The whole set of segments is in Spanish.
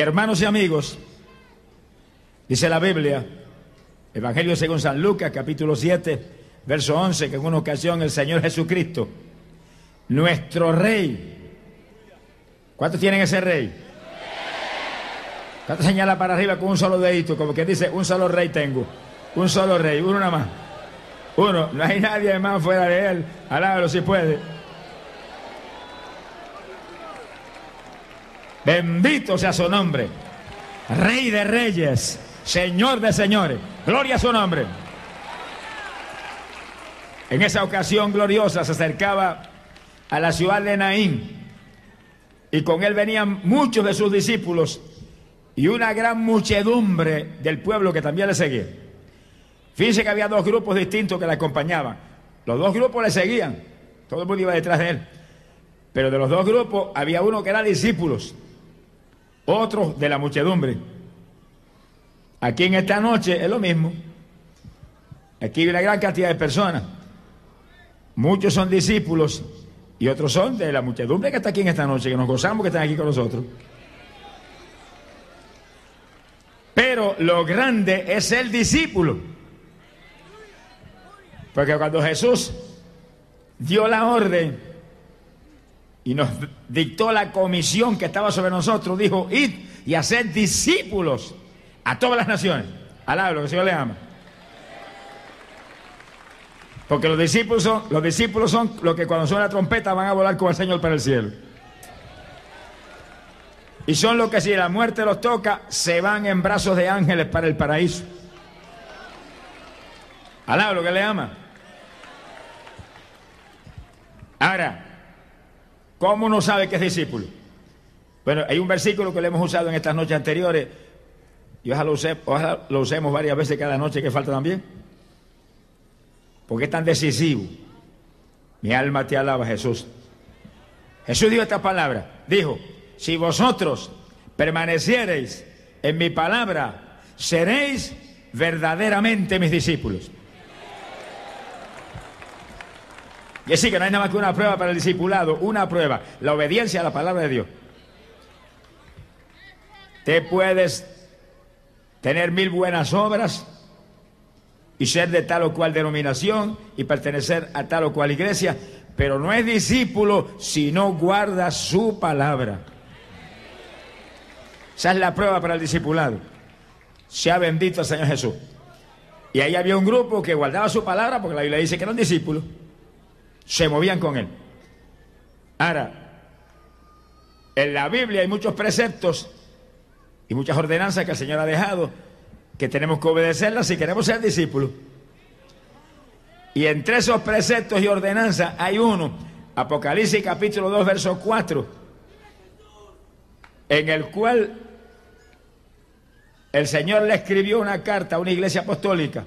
Hermanos y amigos, dice la Biblia, Evangelio según San Lucas, capítulo 7, verso 11, que en una ocasión el Señor Jesucristo, nuestro Rey, ¿cuántos tienen ese Rey? ¿Cuántos señala para arriba con un solo dedito? Como que dice, un solo Rey tengo, un solo Rey, uno nada más. Uno, no hay nadie más fuera de Él, alábalo si puede. Bendito sea su nombre. Rey de reyes, Señor de señores. Gloria a su nombre. En esa ocasión gloriosa se acercaba a la ciudad de Naín y con él venían muchos de sus discípulos y una gran muchedumbre del pueblo que también le seguía. Fíjense que había dos grupos distintos que le acompañaban. Los dos grupos le seguían, todo el mundo iba detrás de él. Pero de los dos grupos había uno que era discípulos otros de la muchedumbre. Aquí en esta noche es lo mismo. Aquí hay una gran cantidad de personas. Muchos son discípulos y otros son de la muchedumbre que está aquí en esta noche, que nos gozamos que están aquí con nosotros. Pero lo grande es el discípulo. Porque cuando Jesús dio la orden y nos dictó la comisión que estaba sobre nosotros, dijo, id y hacer discípulos a todas las naciones. Alaba lo que el Señor le ama. Porque los discípulos son, los discípulos son los que cuando suena la trompeta van a volar con el Señor para el cielo. Y son los que si la muerte los toca, se van en brazos de ángeles para el paraíso. Alaba lo que le ama. Ahora, ¿Cómo uno sabe que es discípulo? Bueno, hay un versículo que le hemos usado en estas noches anteriores y ojalá lo, usemos varias veces cada noche que falta también. Porque es tan decisivo. Mi alma te alaba, Jesús. Jesús dijo esta palabra. Dijo, si vosotros permaneciereis en mi palabra, seréis verdaderamente mis discípulos. Y así que no hay nada más que una prueba para el discipulado, una prueba, la obediencia a la palabra de Dios. Te puedes tener mil buenas obras y ser de tal o cual denominación y pertenecer a tal o cual iglesia, pero no es discípulo si no guarda su palabra. Esa es la prueba para el discipulado. Sea bendito el Señor Jesús. Y ahí había un grupo que guardaba su palabra porque la Biblia dice que eran discípulos se movían con él. Ahora, en la Biblia hay muchos preceptos y muchas ordenanzas que el Señor ha dejado que tenemos que obedecerlas si queremos ser discípulos. Y entre esos preceptos y ordenanzas hay uno, Apocalipsis capítulo 2, verso 4, en el cual el Señor le escribió una carta a una iglesia apostólica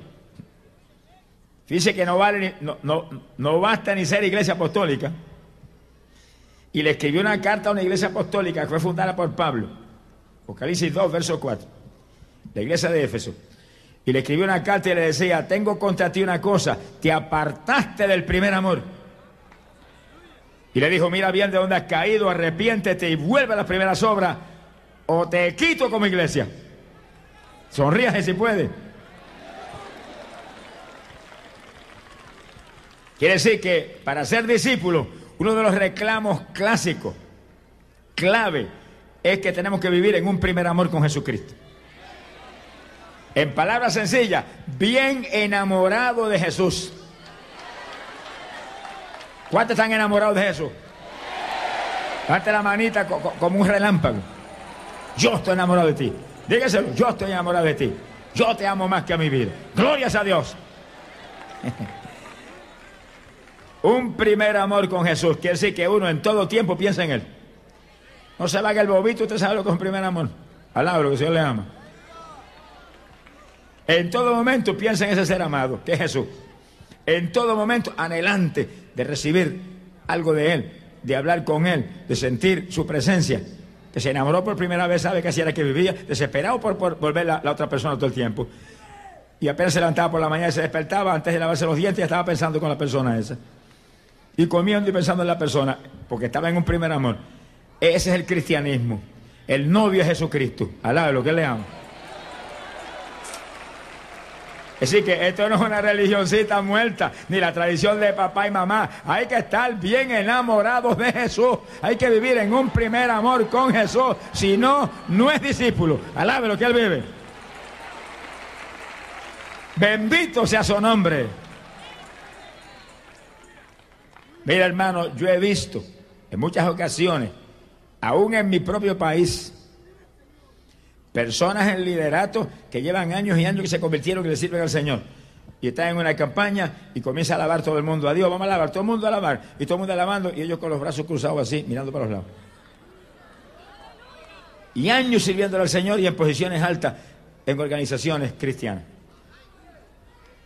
Dice que no, vale, no, no, no basta ni ser iglesia apostólica. Y le escribió una carta a una iglesia apostólica que fue fundada por Pablo. Apocalipsis 2, verso 4. La iglesia de Éfeso. Y le escribió una carta y le decía, tengo contra ti una cosa, te apartaste del primer amor. Y le dijo, mira bien de dónde has caído, arrepiéntete y vuelve a las primeras obras, o te quito como iglesia. Sonríase si puede. Quiere decir que para ser discípulo, uno de los reclamos clásicos, clave, es que tenemos que vivir en un primer amor con Jesucristo. En palabras sencillas, bien enamorado de Jesús. ¿Cuántos están enamorados de Jesús? Date la manita como un relámpago. Yo estoy enamorado de ti. Dígaselo, yo estoy enamorado de ti. Yo te amo más que a mi vida. Glorias a Dios. Un primer amor con Jesús quiere decir que uno en todo tiempo piensa en Él. No se que el bobito, usted sabe lo que es un primer amor. Alabro que el le ama. En todo momento piensa en ese ser amado, que es Jesús. En todo momento anhelante de recibir algo de Él, de hablar con Él, de sentir su presencia. Que se enamoró por primera vez, sabe que así era que vivía, desesperado por, volver la, la otra persona todo el tiempo. Y apenas se levantaba por la mañana y se despertaba, antes de lavarse los dientes, ya estaba pensando con la persona esa. Y comiendo y pensando en la persona, porque estaba en un primer amor. Ese es el cristianismo. El novio es Jesucristo. Alá, lo que le amo. Así que esto no es una religioncita muerta, ni la tradición de papá y mamá. Hay que estar bien enamorados de Jesús. Hay que vivir en un primer amor con Jesús. Si no, no es discípulo. Alabe lo que él vive. Bendito sea su nombre. Mira, hermano, yo he visto en muchas ocasiones, aún en mi propio país, Personas en liderato que llevan años y años que se convirtieron y le sirven al Señor. Y están en una campaña y comienza a alabar todo el mundo. a Dios, vamos a alabar, todo el mundo a alabar. Y todo el mundo alabando y ellos con los brazos cruzados así, mirando para los lados. Y años sirviéndole al Señor y en posiciones altas en organizaciones cristianas.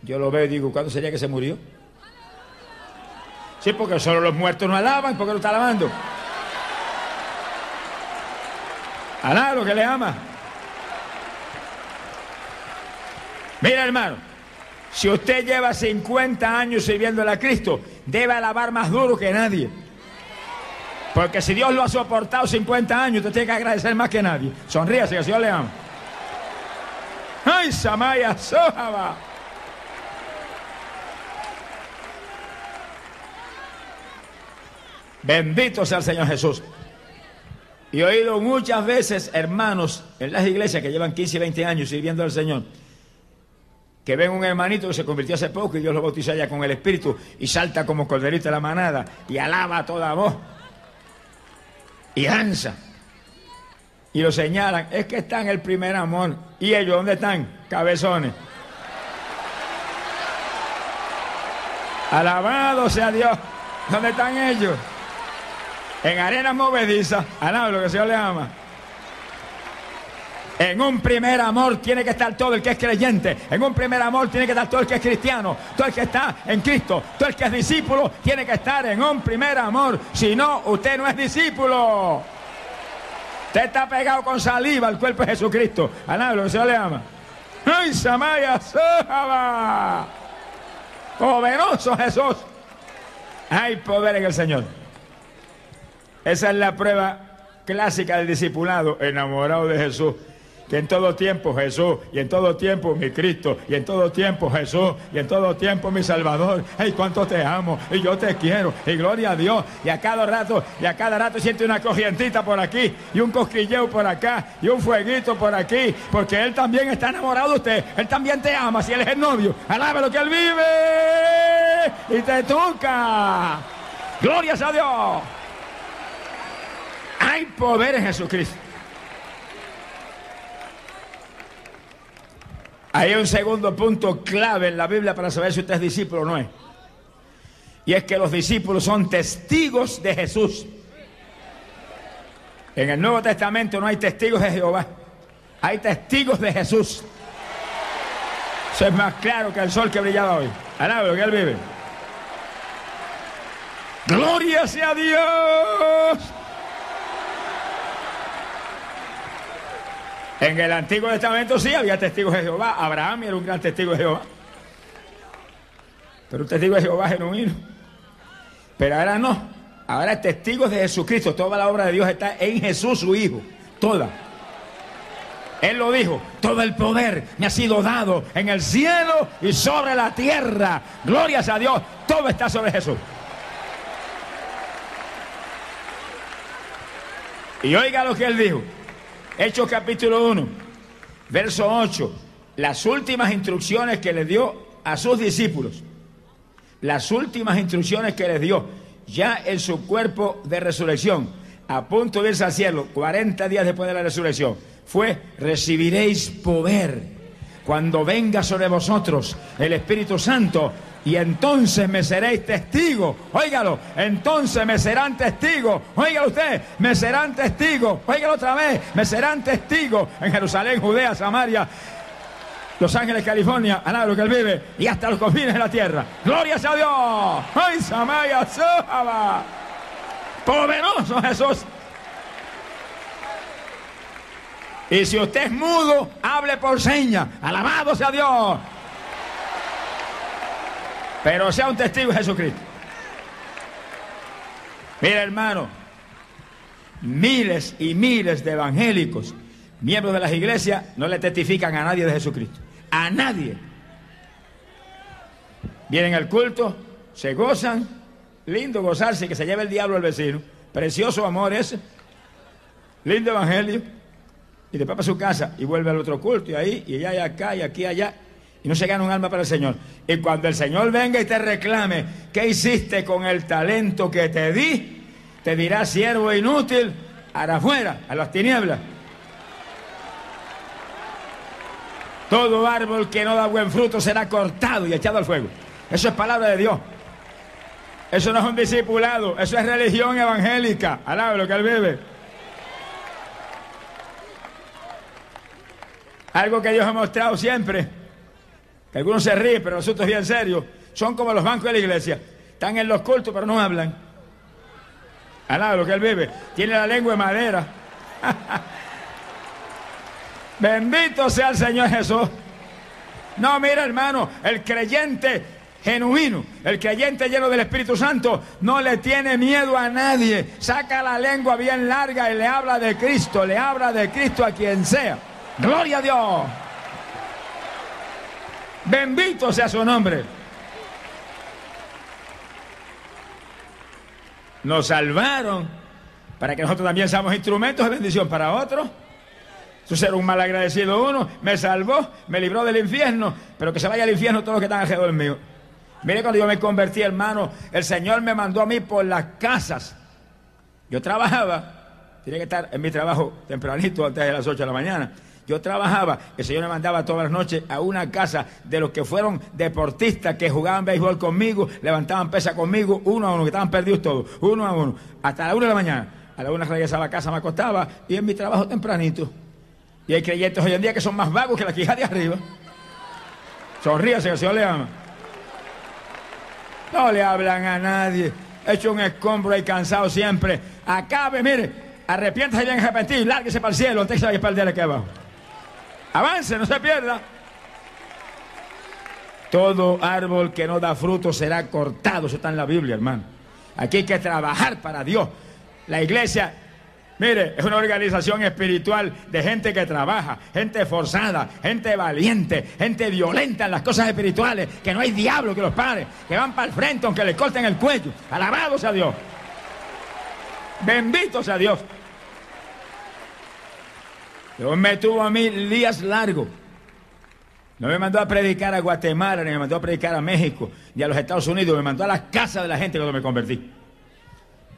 Yo lo veo y digo, ¿cuándo sería que se murió? Sí, porque solo los muertos no alaban, porque lo está alabando. Alá lo que le ama. Mira, hermano, si usted lleva 50 años sirviendo a Cristo, debe alabar más duro que nadie. Porque si Dios lo ha soportado 50 años, usted tiene que agradecer más que nadie. Sonríase, que el Señor le ama. ¡Ay, Samaya Sohaba! Bendito sea el Señor Jesús. Y he oído muchas veces hermanos en las iglesias que llevan 15 y 20 años sirviendo al Señor que ven un hermanito que se convirtió hace poco y Dios lo bautizó ya con el Espíritu y salta como corderito de la manada y alaba a toda voz y danza. Y lo señalan, es que está en el primer amor. ¿Y ellos dónde están? Cabezones. Alabado sea Dios. ¿Dónde están ellos? En arenas movedizas. Lo que Señor le ama. En un primer amor tiene que estar todo el que es creyente. En un primer amor tiene que estar todo el que es cristiano. Todo el que está en Cristo. Todo el que es discípulo tiene que estar en un primer amor. Si no, usted no es discípulo. Usted está pegado con saliva al cuerpo de Jesucristo. A nadie lo que se le ama. ¡Ay, Samaya Sahaba! Poderoso Jesús. Hay poder en el Señor. Esa es la prueba clásica del discipulado, enamorado de Jesús que en todo tiempo Jesús, y en todo tiempo mi Cristo, y en todo tiempo Jesús, y en todo tiempo mi Salvador. ¡Ay, cuánto te amo! Y yo te quiero, y gloria a Dios. Y a cada rato, y a cada rato siente una corrientita por aquí, y un cosquilleo por acá, y un fueguito por aquí, porque Él también está enamorado de usted. Él también te ama, si Él es el novio. Alaba lo que Él vive, y te toca. Glorias a Dios. Hay poder en Jesucristo. Hay un segundo punto clave en la Biblia para saber si usted es discípulo o no es. Y es que los discípulos son testigos de Jesús. En el Nuevo Testamento no hay testigos de Jehová, hay testigos de Jesús. Eso es más claro que el sol que brillaba hoy. Alaba que él vive. Gloria sea Dios. En el Antiguo Testamento sí había testigos de Jehová. Abraham era un gran testigo de Jehová. Pero un testigo de Jehová genuino. Pero ahora no. Ahora es testigos de Jesucristo. Toda la obra de Dios está en Jesús, su Hijo. Toda. Él lo dijo, todo el poder me ha sido dado en el cielo y sobre la tierra. Glorias a Dios, todo está sobre Jesús. Y oiga lo que él dijo. Hechos capítulo 1, verso 8. Las últimas instrucciones que le dio a sus discípulos. Las últimas instrucciones que les dio ya en su cuerpo de resurrección, a punto de irse al cielo, 40 días después de la resurrección, fue, recibiréis poder cuando venga sobre vosotros el Espíritu Santo, y entonces me seréis testigos. Óigalo, entonces me serán testigos. Óigalo usted, me serán testigos. Óigalo otra vez, me serán testigos en Jerusalén, Judea, Samaria. Los Ángeles, California, al lo que él vive, y hasta los confines de la tierra. ¡Gloria a Dios! ¡Ay, Samaya, Saba! ¡Poderoso Jesús! Y si usted es mudo, hable por seña. Alabado sea Dios. Pero sea un testigo de Jesucristo. Mira, hermano, miles y miles de evangélicos, miembros de las iglesias, no le testifican a nadie de Jesucristo. A nadie. Vienen al culto, se gozan, lindo gozarse, que se lleve el diablo al vecino. Precioso amor ese. Lindo evangelio. Y después para su casa y vuelve al otro culto y ahí, y allá y acá y aquí y allá y no se gana un alma para el Señor. Y cuando el Señor venga y te reclame, ¿qué hiciste con el talento que te di? Te dirá, siervo inútil, hará afuera, a las tinieblas. Todo árbol que no da buen fruto será cortado y echado al fuego. Eso es palabra de Dios. Eso no es un discipulado, eso es religión evangélica. Alaba lo que él bebe. Algo que Dios ha mostrado siempre algunos se ríen, pero nosotros bien serio. Son como los bancos de la iglesia. Están en los cultos, pero no hablan. Alaba lo que él vive. Tiene la lengua de madera. Bendito sea el Señor Jesús. No, mira hermano, el creyente genuino, el creyente lleno del Espíritu Santo, no le tiene miedo a nadie. Saca la lengua bien larga y le habla de Cristo, le habla de Cristo a quien sea. Gloria a Dios. Bendito sea su nombre. Nos salvaron para que nosotros también seamos instrumentos de bendición para otros. Eso ser un mal agradecido uno, me salvó, me libró del infierno, pero que se vaya al infierno todos los que están alrededor mío. Mire cuando yo me convertí, hermano, el Señor me mandó a mí por las casas. Yo trabajaba, tenía que estar en mi trabajo tempranito antes de las 8 de la mañana. Yo trabajaba, el Señor me mandaba todas las noches a una casa de los que fueron deportistas que jugaban béisbol conmigo, levantaban pesa conmigo, uno a uno, que estaban perdidos todos, uno a uno, hasta la una de la mañana. A la una regresaba a casa, me acostaba y en mi trabajo tempranito. Y hay creyentes hoy en día que son más vagos que la quija de arriba. Sonríase el Señor le ama. No le hablan a nadie. Hecho un escombro y cansado siempre. Acabe, mire, arrepiéntase bien arrepentido y lárguese para el cielo antes que se vaya el día aquí abajo. Avance, no se pierda. Todo árbol que no da fruto será cortado. Eso está en la Biblia, hermano. Aquí hay que trabajar para Dios. La iglesia, mire, es una organización espiritual de gente que trabaja, gente forzada, gente valiente, gente violenta en las cosas espirituales, que no hay diablo que los pare, que van para el frente aunque le corten el cuello. Alabado sea Dios. Bendito sea Dios. Dios me tuvo a mí días largos. No me mandó a predicar a Guatemala, ni me mandó a predicar a México, ni a los Estados Unidos, me mandó a la casa de la gente cuando me convertí.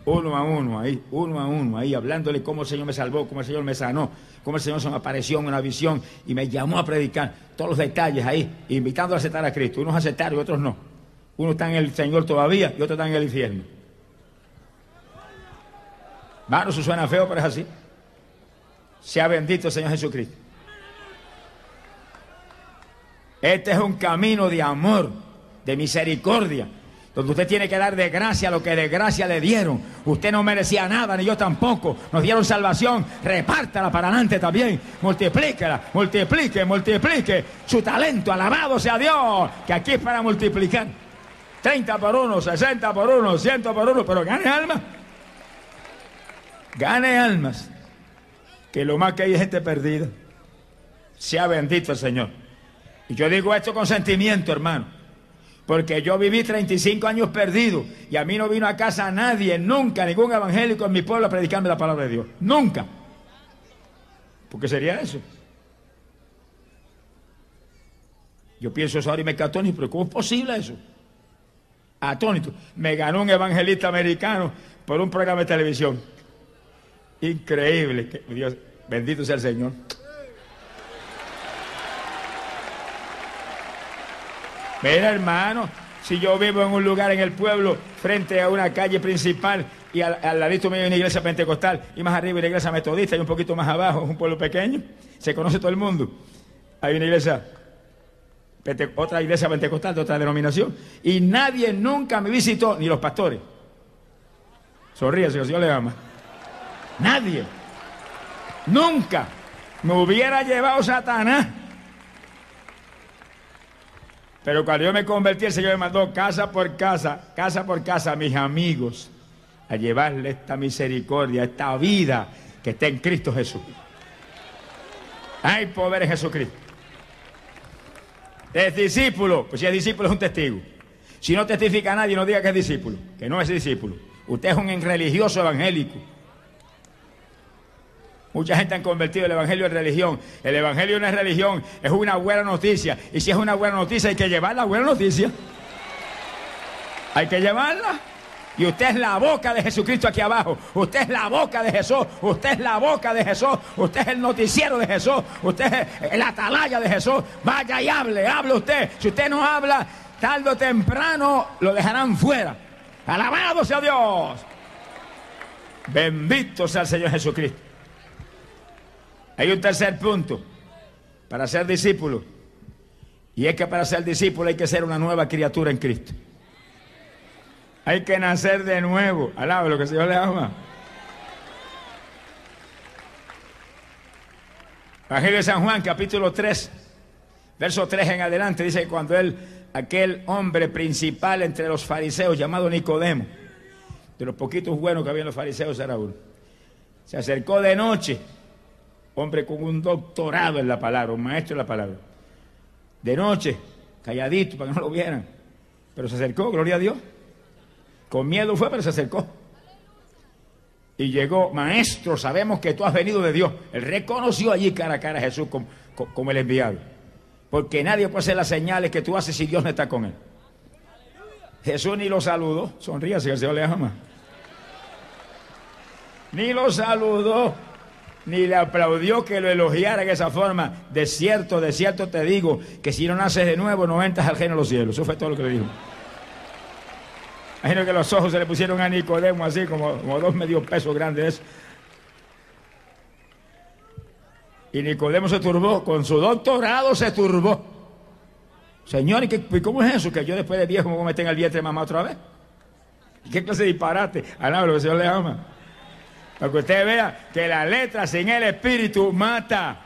Uno a uno, ahí, uno a uno, ahí, hablándole cómo el Señor me salvó, cómo el Señor me sanó, cómo el Señor se me apareció en una visión y me llamó a predicar. Todos los detalles ahí, invitando a aceptar a Cristo. Unos aceptaron y otros no. Uno está en el Señor todavía y otro está en el infierno. Bueno, eso suena feo, pero es así. Sea bendito el Señor Jesucristo. Este es un camino de amor, de misericordia, donde usted tiene que dar de gracia lo que de gracia le dieron. Usted no merecía nada, ni yo tampoco. Nos dieron salvación, repártala para adelante también. Multiplíquela, multiplique, multiplique su talento. Alabado sea Dios, que aquí es para multiplicar. 30 por uno, 60 por uno, 100 por uno, pero gane almas. Gane almas que lo más que hay es gente perdida. Sea bendito el Señor. Y yo digo esto con sentimiento, hermano. Porque yo viví 35 años perdido y a mí no vino a casa nadie, nunca, ningún evangélico en mi pueblo a predicarme la palabra de Dios. Nunca. ¿Por qué sería eso? Yo pienso eso ahora y me quedo atónito, pero ¿cómo es posible eso? Atónito. Me ganó un evangelista americano por un programa de televisión. Increíble. Dios, bendito sea el Señor. Mira, hermano, si yo vivo en un lugar en el pueblo, frente a una calle principal, y al, al ladito mío hay una iglesia pentecostal, y más arriba hay una iglesia metodista, y un poquito más abajo, un pueblo pequeño, se conoce todo el mundo. Hay una iglesia, otra iglesia pentecostal de otra denominación, y nadie nunca me visitó, ni los pastores. Sonríe, si el le ama. Nadie. Nunca me hubiera llevado Satanás. Pero cuando yo me convertí, el Señor me mandó casa por casa, casa por casa a mis amigos a llevarle esta misericordia, esta vida que está en Cristo Jesús. Hay poder en Jesucristo. Es discípulo, pues si es discípulo es un testigo. Si no testifica a nadie, no diga que es discípulo, que no es discípulo. Usted es un religioso evangélico. Mucha gente han convertido el evangelio en religión. El evangelio no es religión, es una buena noticia. Y si es una buena noticia, hay que llevar la buena noticia. Hay que llevarla. Y usted es la boca de Jesucristo aquí abajo. Usted es la boca de Jesús. Usted es la boca de Jesús. Usted es el noticiero de Jesús. Usted es el atalaya de Jesús. Vaya y hable, hable usted. Si usted no habla, tarde o temprano lo dejarán fuera. Alabado sea Dios. Bendito sea el Señor Jesucristo. Hay un tercer punto para ser discípulo. Y es que para ser discípulo hay que ser una nueva criatura en Cristo. Hay que nacer de nuevo. Alaba lo que el Señor le ama. Evangelio de San Juan, capítulo 3, verso 3 en adelante, dice que cuando él, aquel hombre principal entre los fariseos llamado Nicodemo, de los poquitos buenos que había en los fariseos era uno, se acercó de noche, hombre con un doctorado en la palabra, un maestro en la palabra, de noche, calladito para que no lo vieran, pero se acercó, gloria a Dios. Con miedo fue, pero se acercó. Y llegó, maestro, sabemos que tú has venido de Dios. Él reconoció allí cara a cara a Jesús como, el enviado. Porque nadie puede hacer las señales que tú haces si Dios no está con él. Jesús ni lo saludó. Sonríe si el Señor le ama. Ni lo saludó, ni le aplaudió que lo elogiara de esa forma. De cierto, de cierto te digo, que si no naces de nuevo, no entras al reino de los cielos. Eso fue todo lo que le dijo. Imagino que los ojos se le pusieron a Nicodemo así, como, como dos medio pesos grandes. Y Nicodemo se turbó, con su doctorado se turbó. Señor, ¿y, cómo es eso? Que yo después de viejo me voy a en el vientre de mamá otra vez. ¿Y qué clase de disparate? Alaba lo que el Señor le ama. Para que usted vea que la letra sin el espíritu mata.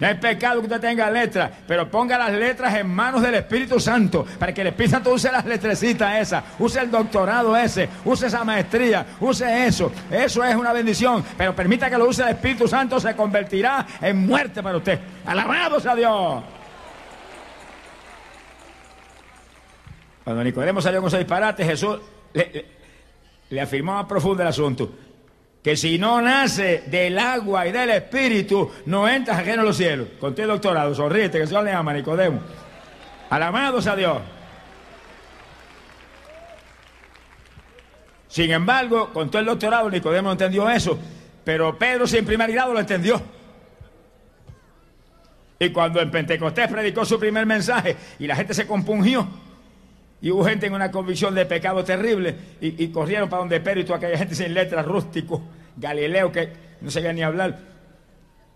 No hay pecado que usted tenga letras, pero ponga las letras en manos del Espíritu Santo, para que el Espíritu Santo use las letrecitas esas, use el doctorado ese, use esa maestría, use eso. Eso es una bendición, pero permita que lo use el Espíritu Santo, se convertirá en muerte para usted. Alabado sea Dios. Cuando Nicodemo salió con ese disparate, Jesús le afirmó más profundo el asunto que si no nace del agua y del espíritu, no entras reino de los cielos. Conté doctorado, sonríete, que el Señor le ama, Nicodemo. Alabados a Dios. Sin embargo, con todo el doctorado, Nicodemo no entendió eso, pero Pedro sin primer grado lo entendió. Y cuando en Pentecostés predicó su primer mensaje y la gente se compungió, y hubo gente en una convicción de pecado terrible y, corrieron para donde Pedro y toda aquella gente sin letras, rústico, Galileo, que no sabía ni hablar.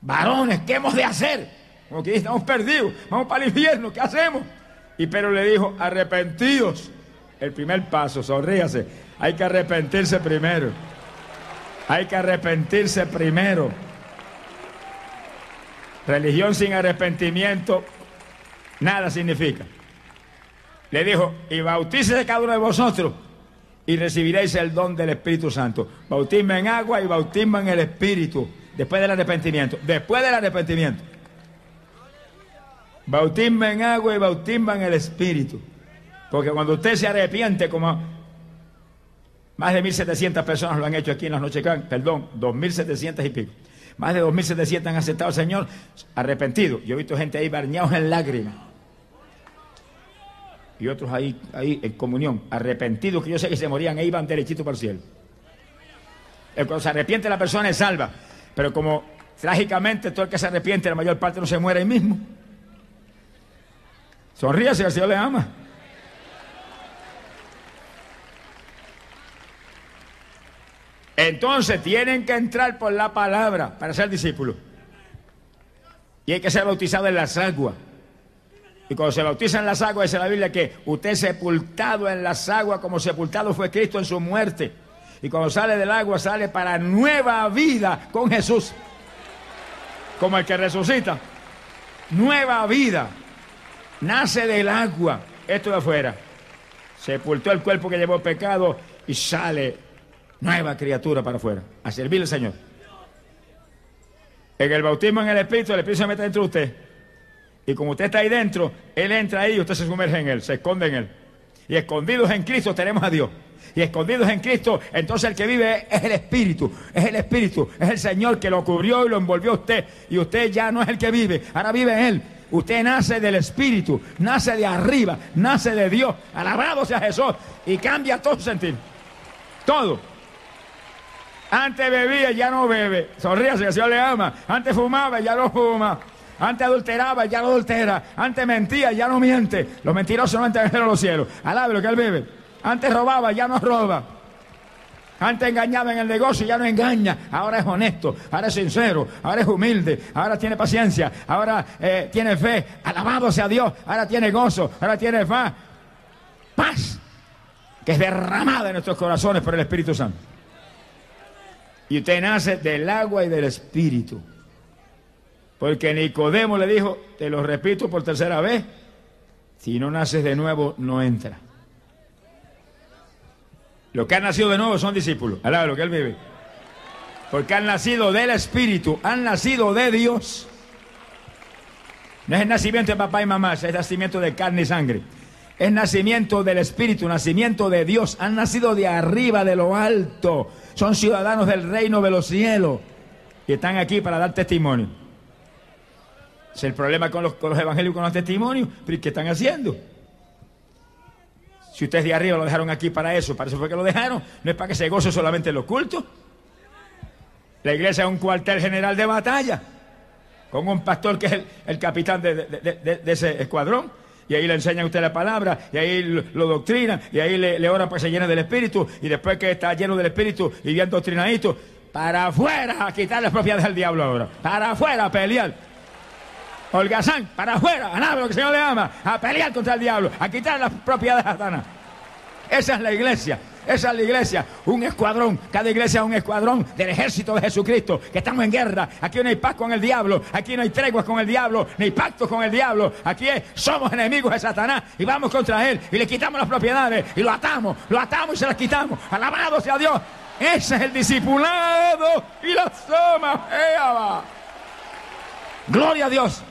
Varones, ¿qué hemos de hacer? Como que estamos perdidos, vamos para el infierno, ¿qué hacemos? Y Pedro le dijo, arrepentidos. El primer paso, sonríase. Hay que arrepentirse primero. Hay que arrepentirse primero. Religión sin arrepentimiento, nada significa. Le dijo, y bautícese cada uno de vosotros y recibiréis el don del Espíritu Santo. Bautismo en agua y bautismo en el Espíritu. Después del arrepentimiento. Después del arrepentimiento. Bautismo en agua y bautismo en el Espíritu. Porque cuando usted se arrepiente, como más de 1.700 personas lo han hecho aquí en las noches, perdón, 2.700 y pico. Más de 2.700 han aceptado al Señor arrepentido. Yo he visto gente ahí bañados en lágrimas y otros ahí, ahí en comunión, arrepentidos, que yo sé que se morían e iban derechito para el cielo. Cuando se arrepiente la persona es salva, pero como trágicamente todo el que se arrepiente, la mayor parte no se muere ahí mismo. Sonríe si el Señor le ama. Entonces tienen que entrar por la palabra para ser discípulos. Y hay que ser bautizado en las aguas. Y cuando se bautiza en las aguas, dice la Biblia que usted es sepultado en las aguas como sepultado fue Cristo en su muerte. Y cuando sale del agua, sale para nueva vida con Jesús. Como el que resucita. Nueva vida. Nace del agua. Esto de afuera. Sepultó el cuerpo que llevó pecado y sale nueva criatura para afuera. A servir al Señor. En el bautismo en el Espíritu, el Espíritu se mete dentro de usted. Y como usted está ahí dentro, Él entra ahí y usted se sumerge en Él, se esconde en Él. Y escondidos en Cristo tenemos a Dios. Y escondidos en Cristo, entonces el que vive es el Espíritu, es el Espíritu, es el Señor que lo cubrió y lo envolvió a usted. Y usted ya no es el que vive, ahora vive Él. Usted nace del Espíritu, nace de arriba, nace de Dios. Alabado sea Jesús. Y cambia todo su sentir. Todo. Antes bebía, ya no bebe. Sonríase, el Señor le ama. Antes fumaba, ya no fuma. Antes adulteraba, ya no adultera. Antes mentía, ya no miente. Los mentirosos no entran en los cielos. Alabe lo que él bebe. Antes robaba, ya no roba. Antes engañaba en el negocio, ya no engaña. Ahora es honesto, ahora es sincero, ahora es humilde, ahora tiene paciencia, ahora eh, tiene fe. Alabado sea Dios, ahora tiene gozo, ahora tiene paz. Paz que es derramada en nuestros corazones por el Espíritu Santo. Y usted nace del agua y del Espíritu. Porque Nicodemo le dijo, te lo repito por tercera vez, si no naces de nuevo, no entra. Los que han nacido de nuevo son discípulos. Alaba lo que él vive. Porque han nacido del Espíritu, han nacido de Dios. No es el nacimiento de papá y mamá, es nacimiento de carne y sangre. Es nacimiento del Espíritu, nacimiento de Dios. Han nacido de arriba, de lo alto. Son ciudadanos del reino de los cielos. Y están aquí para dar testimonio. Es el problema con los, con los con los testimonios. Pero ¿qué están haciendo? Si ustedes de arriba lo dejaron aquí para eso, para eso fue que lo dejaron, no es para que se goce solamente el oculto. La iglesia es un cuartel general de batalla, con un pastor que es el, capitán de, ese escuadrón. Y ahí le enseñan a usted la palabra, y ahí lo, doctrinan, y ahí le, le oran para que se llene del Espíritu, y después que está lleno del Espíritu y bien doctrinadito, para afuera a quitar las propiedades del diablo ahora, para afuera a pelear. Holgazán, para afuera, a lo que el Señor le ama, a pelear contra el diablo, a quitar las propiedades de Satanás. Esa es la iglesia. Esa es la iglesia, un escuadrón, cada iglesia es un escuadrón del ejército de Jesucristo, que estamos en guerra, aquí no hay paz con el diablo, aquí no hay treguas con el diablo, ni pactos con el diablo, aquí somos enemigos de Satanás y vamos contra él y le quitamos las propiedades y lo atamos, lo atamos y se las quitamos, alabado sea Dios, ese es el discipulado y la soma, gloria a Dios.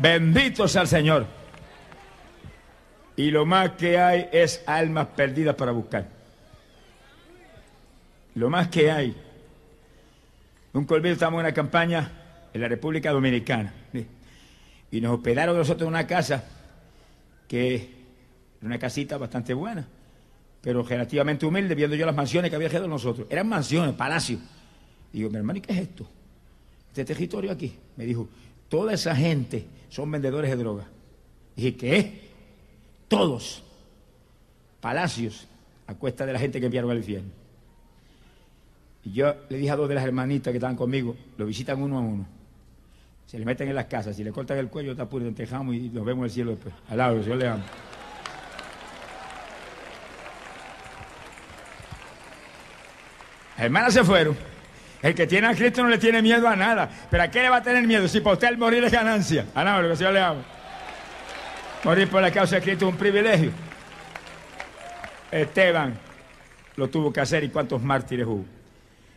Bendito sea el Señor. Y lo más que hay es almas perdidas para buscar. Lo más que hay. Un colmillo estamos en una campaña en la República Dominicana. Y nos hospedaron nosotros en una casa que era una casita bastante buena, pero relativamente humilde, viendo yo las mansiones que había quedado nosotros. Eran mansiones, palacios. digo, mi hermano, ¿y qué es esto? Este territorio aquí. Me dijo, toda esa gente son vendedores de droga. Dije, ¿qué? Todos. Palacios a cuesta de la gente que enviaron al infierno. Y yo le dije a dos de las hermanitas que estaban conmigo, lo visitan uno a uno. Se le meten en las casas, si le cortan el cuello, está puro, tejamos y nos vemos en el cielo después. Al lado, yo le amo. Las hermanas se fueron. El que tiene a Cristo no le tiene miedo a nada. ¿Pero a qué le va a tener miedo? Si para usted el morir es ganancia. Ah, no, lo que Señor le ama. Morir por la causa de Cristo es un privilegio. Esteban lo tuvo que hacer y cuántos mártires hubo.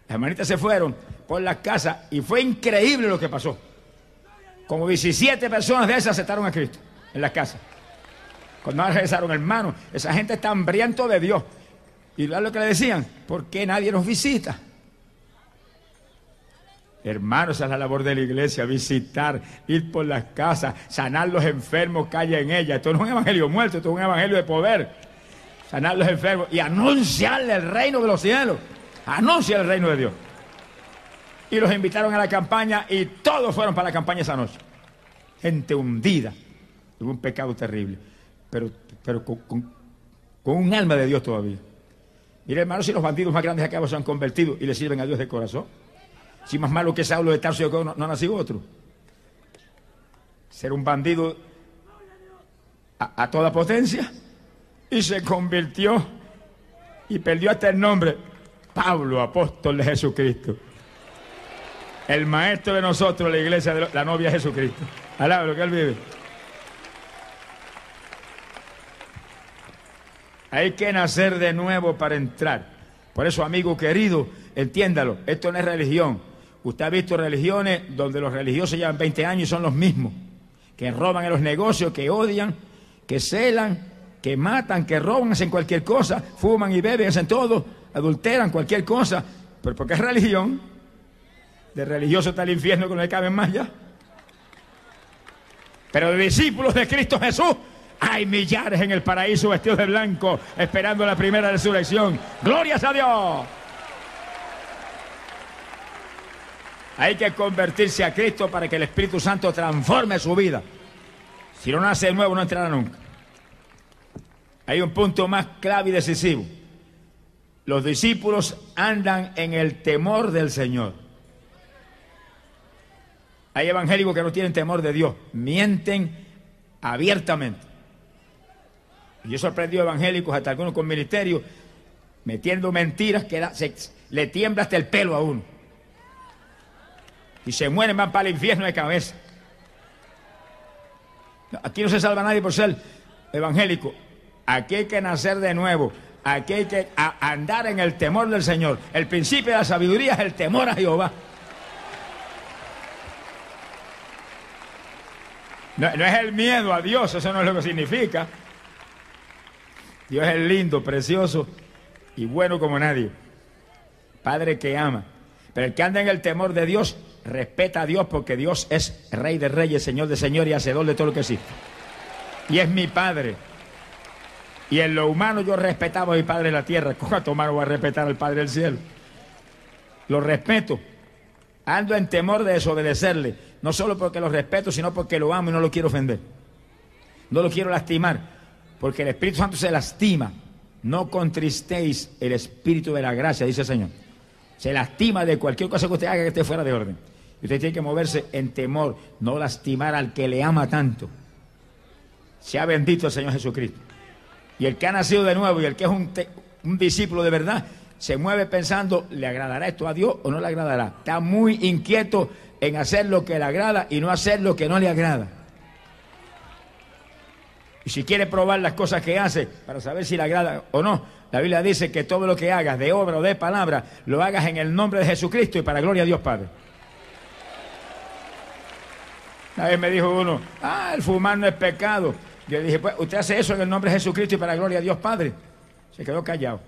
Las hermanitas se fueron por las casas y fue increíble lo que pasó. Como 17 personas de esas aceptaron a Cristo en las casas. Cuando regresaron, hermanos, esa gente está hambriento de Dios. Y lo que le decían, ¿por qué nadie nos visita? Hermanos, es la labor de la iglesia, visitar, ir por las casas, sanar los enfermos que en ella. Esto no es un evangelio muerto, esto es un evangelio de poder. Sanar los enfermos y anunciarle el reino de los cielos. Anuncia el reino de Dios. Y los invitaron a la campaña y todos fueron para la campaña esa noche. gente hundida en un pecado terrible, pero, pero con, un alma de Dios todavía. Mire, hermano, si los bandidos más grandes acá se han convertido y le sirven a Dios de corazón. Si más malo que Saulo de Tarso no, no ha nacido otro. Ser un bandido a, toda potencia y se convirtió y perdió hasta el nombre Pablo, apóstol de Jesucristo. El maestro de nosotros, la iglesia de la novia de Jesucristo. Alaba lo que él vive. Hay que nacer de nuevo para entrar. Por eso, amigo querido, entiéndalo, esto no es religión. Usted ha visto religiones donde los religiosos llevan 20 años y son los mismos, que roban en los negocios, que odian, que celan, que matan, que roban, hacen cualquier cosa, fuman y beben, hacen todo, adulteran cualquier cosa. Pero porque es religión, de religioso está el infierno que no le caben más ya. Pero de discípulos de Cristo Jesús hay millares en el paraíso vestidos de blanco, esperando la primera resurrección. ¡Glorias a Dios! Hay que convertirse a Cristo para que el Espíritu Santo transforme su vida. Si no nace de nuevo, no entrará nunca. Hay un punto más clave y decisivo. Los discípulos andan en el temor del Señor. Hay evangélicos que no tienen temor de Dios, mienten abiertamente. Yo he sorprendido evangélicos, hasta algunos con ministerio, metiendo mentiras que le tiembla hasta el pelo a uno. Y se mueren, van para el infierno de cabeza. Aquí no se salva nadie por ser evangélico. Aquí hay que nacer de nuevo. Aquí hay que andar en el temor del Señor. El principio de la sabiduría es el temor a Jehová. No, no es el miedo a Dios, eso no es lo que significa. Dios es lindo, precioso y bueno como nadie. Padre que ama. Pero el que anda en el temor de Dios respeta a Dios porque Dios es Rey de Reyes, Señor de Señores y Hacedor de todo lo que existe. Y es mi Padre. Y en lo humano yo respetaba a mi Padre de la tierra. ¿Cuánto más voy a respetar al Padre del cielo? Lo respeto. Ando en temor de desobedecerle. No solo porque lo respeto, sino porque lo amo y no lo quiero ofender. No lo quiero lastimar. Porque el Espíritu Santo se lastima. No contristéis el Espíritu de la gracia, dice el Señor. Se lastima de cualquier cosa que usted haga que esté fuera de orden. Usted tiene que moverse en temor, no lastimar al que le ama tanto. Sea bendito el Señor Jesucristo. Y el que ha nacido de nuevo y el que es un discípulo de verdad, se mueve pensando, ¿le agradará esto a Dios o no le agradará? Está muy inquieto en hacer lo que le agrada y no hacer lo que no le agrada. Y si quiere probar las cosas que hace para saber si le agrada o no, la Biblia dice que todo lo que hagas de obra o de palabra, lo hagas en el nombre de Jesucristo y para gloria a Dios Padre. Una vez me dijo uno, ah, el fumar no es pecado. Yo dije, pues usted hace eso en el nombre de Jesucristo y para gloria a Dios Padre. Se quedó callado.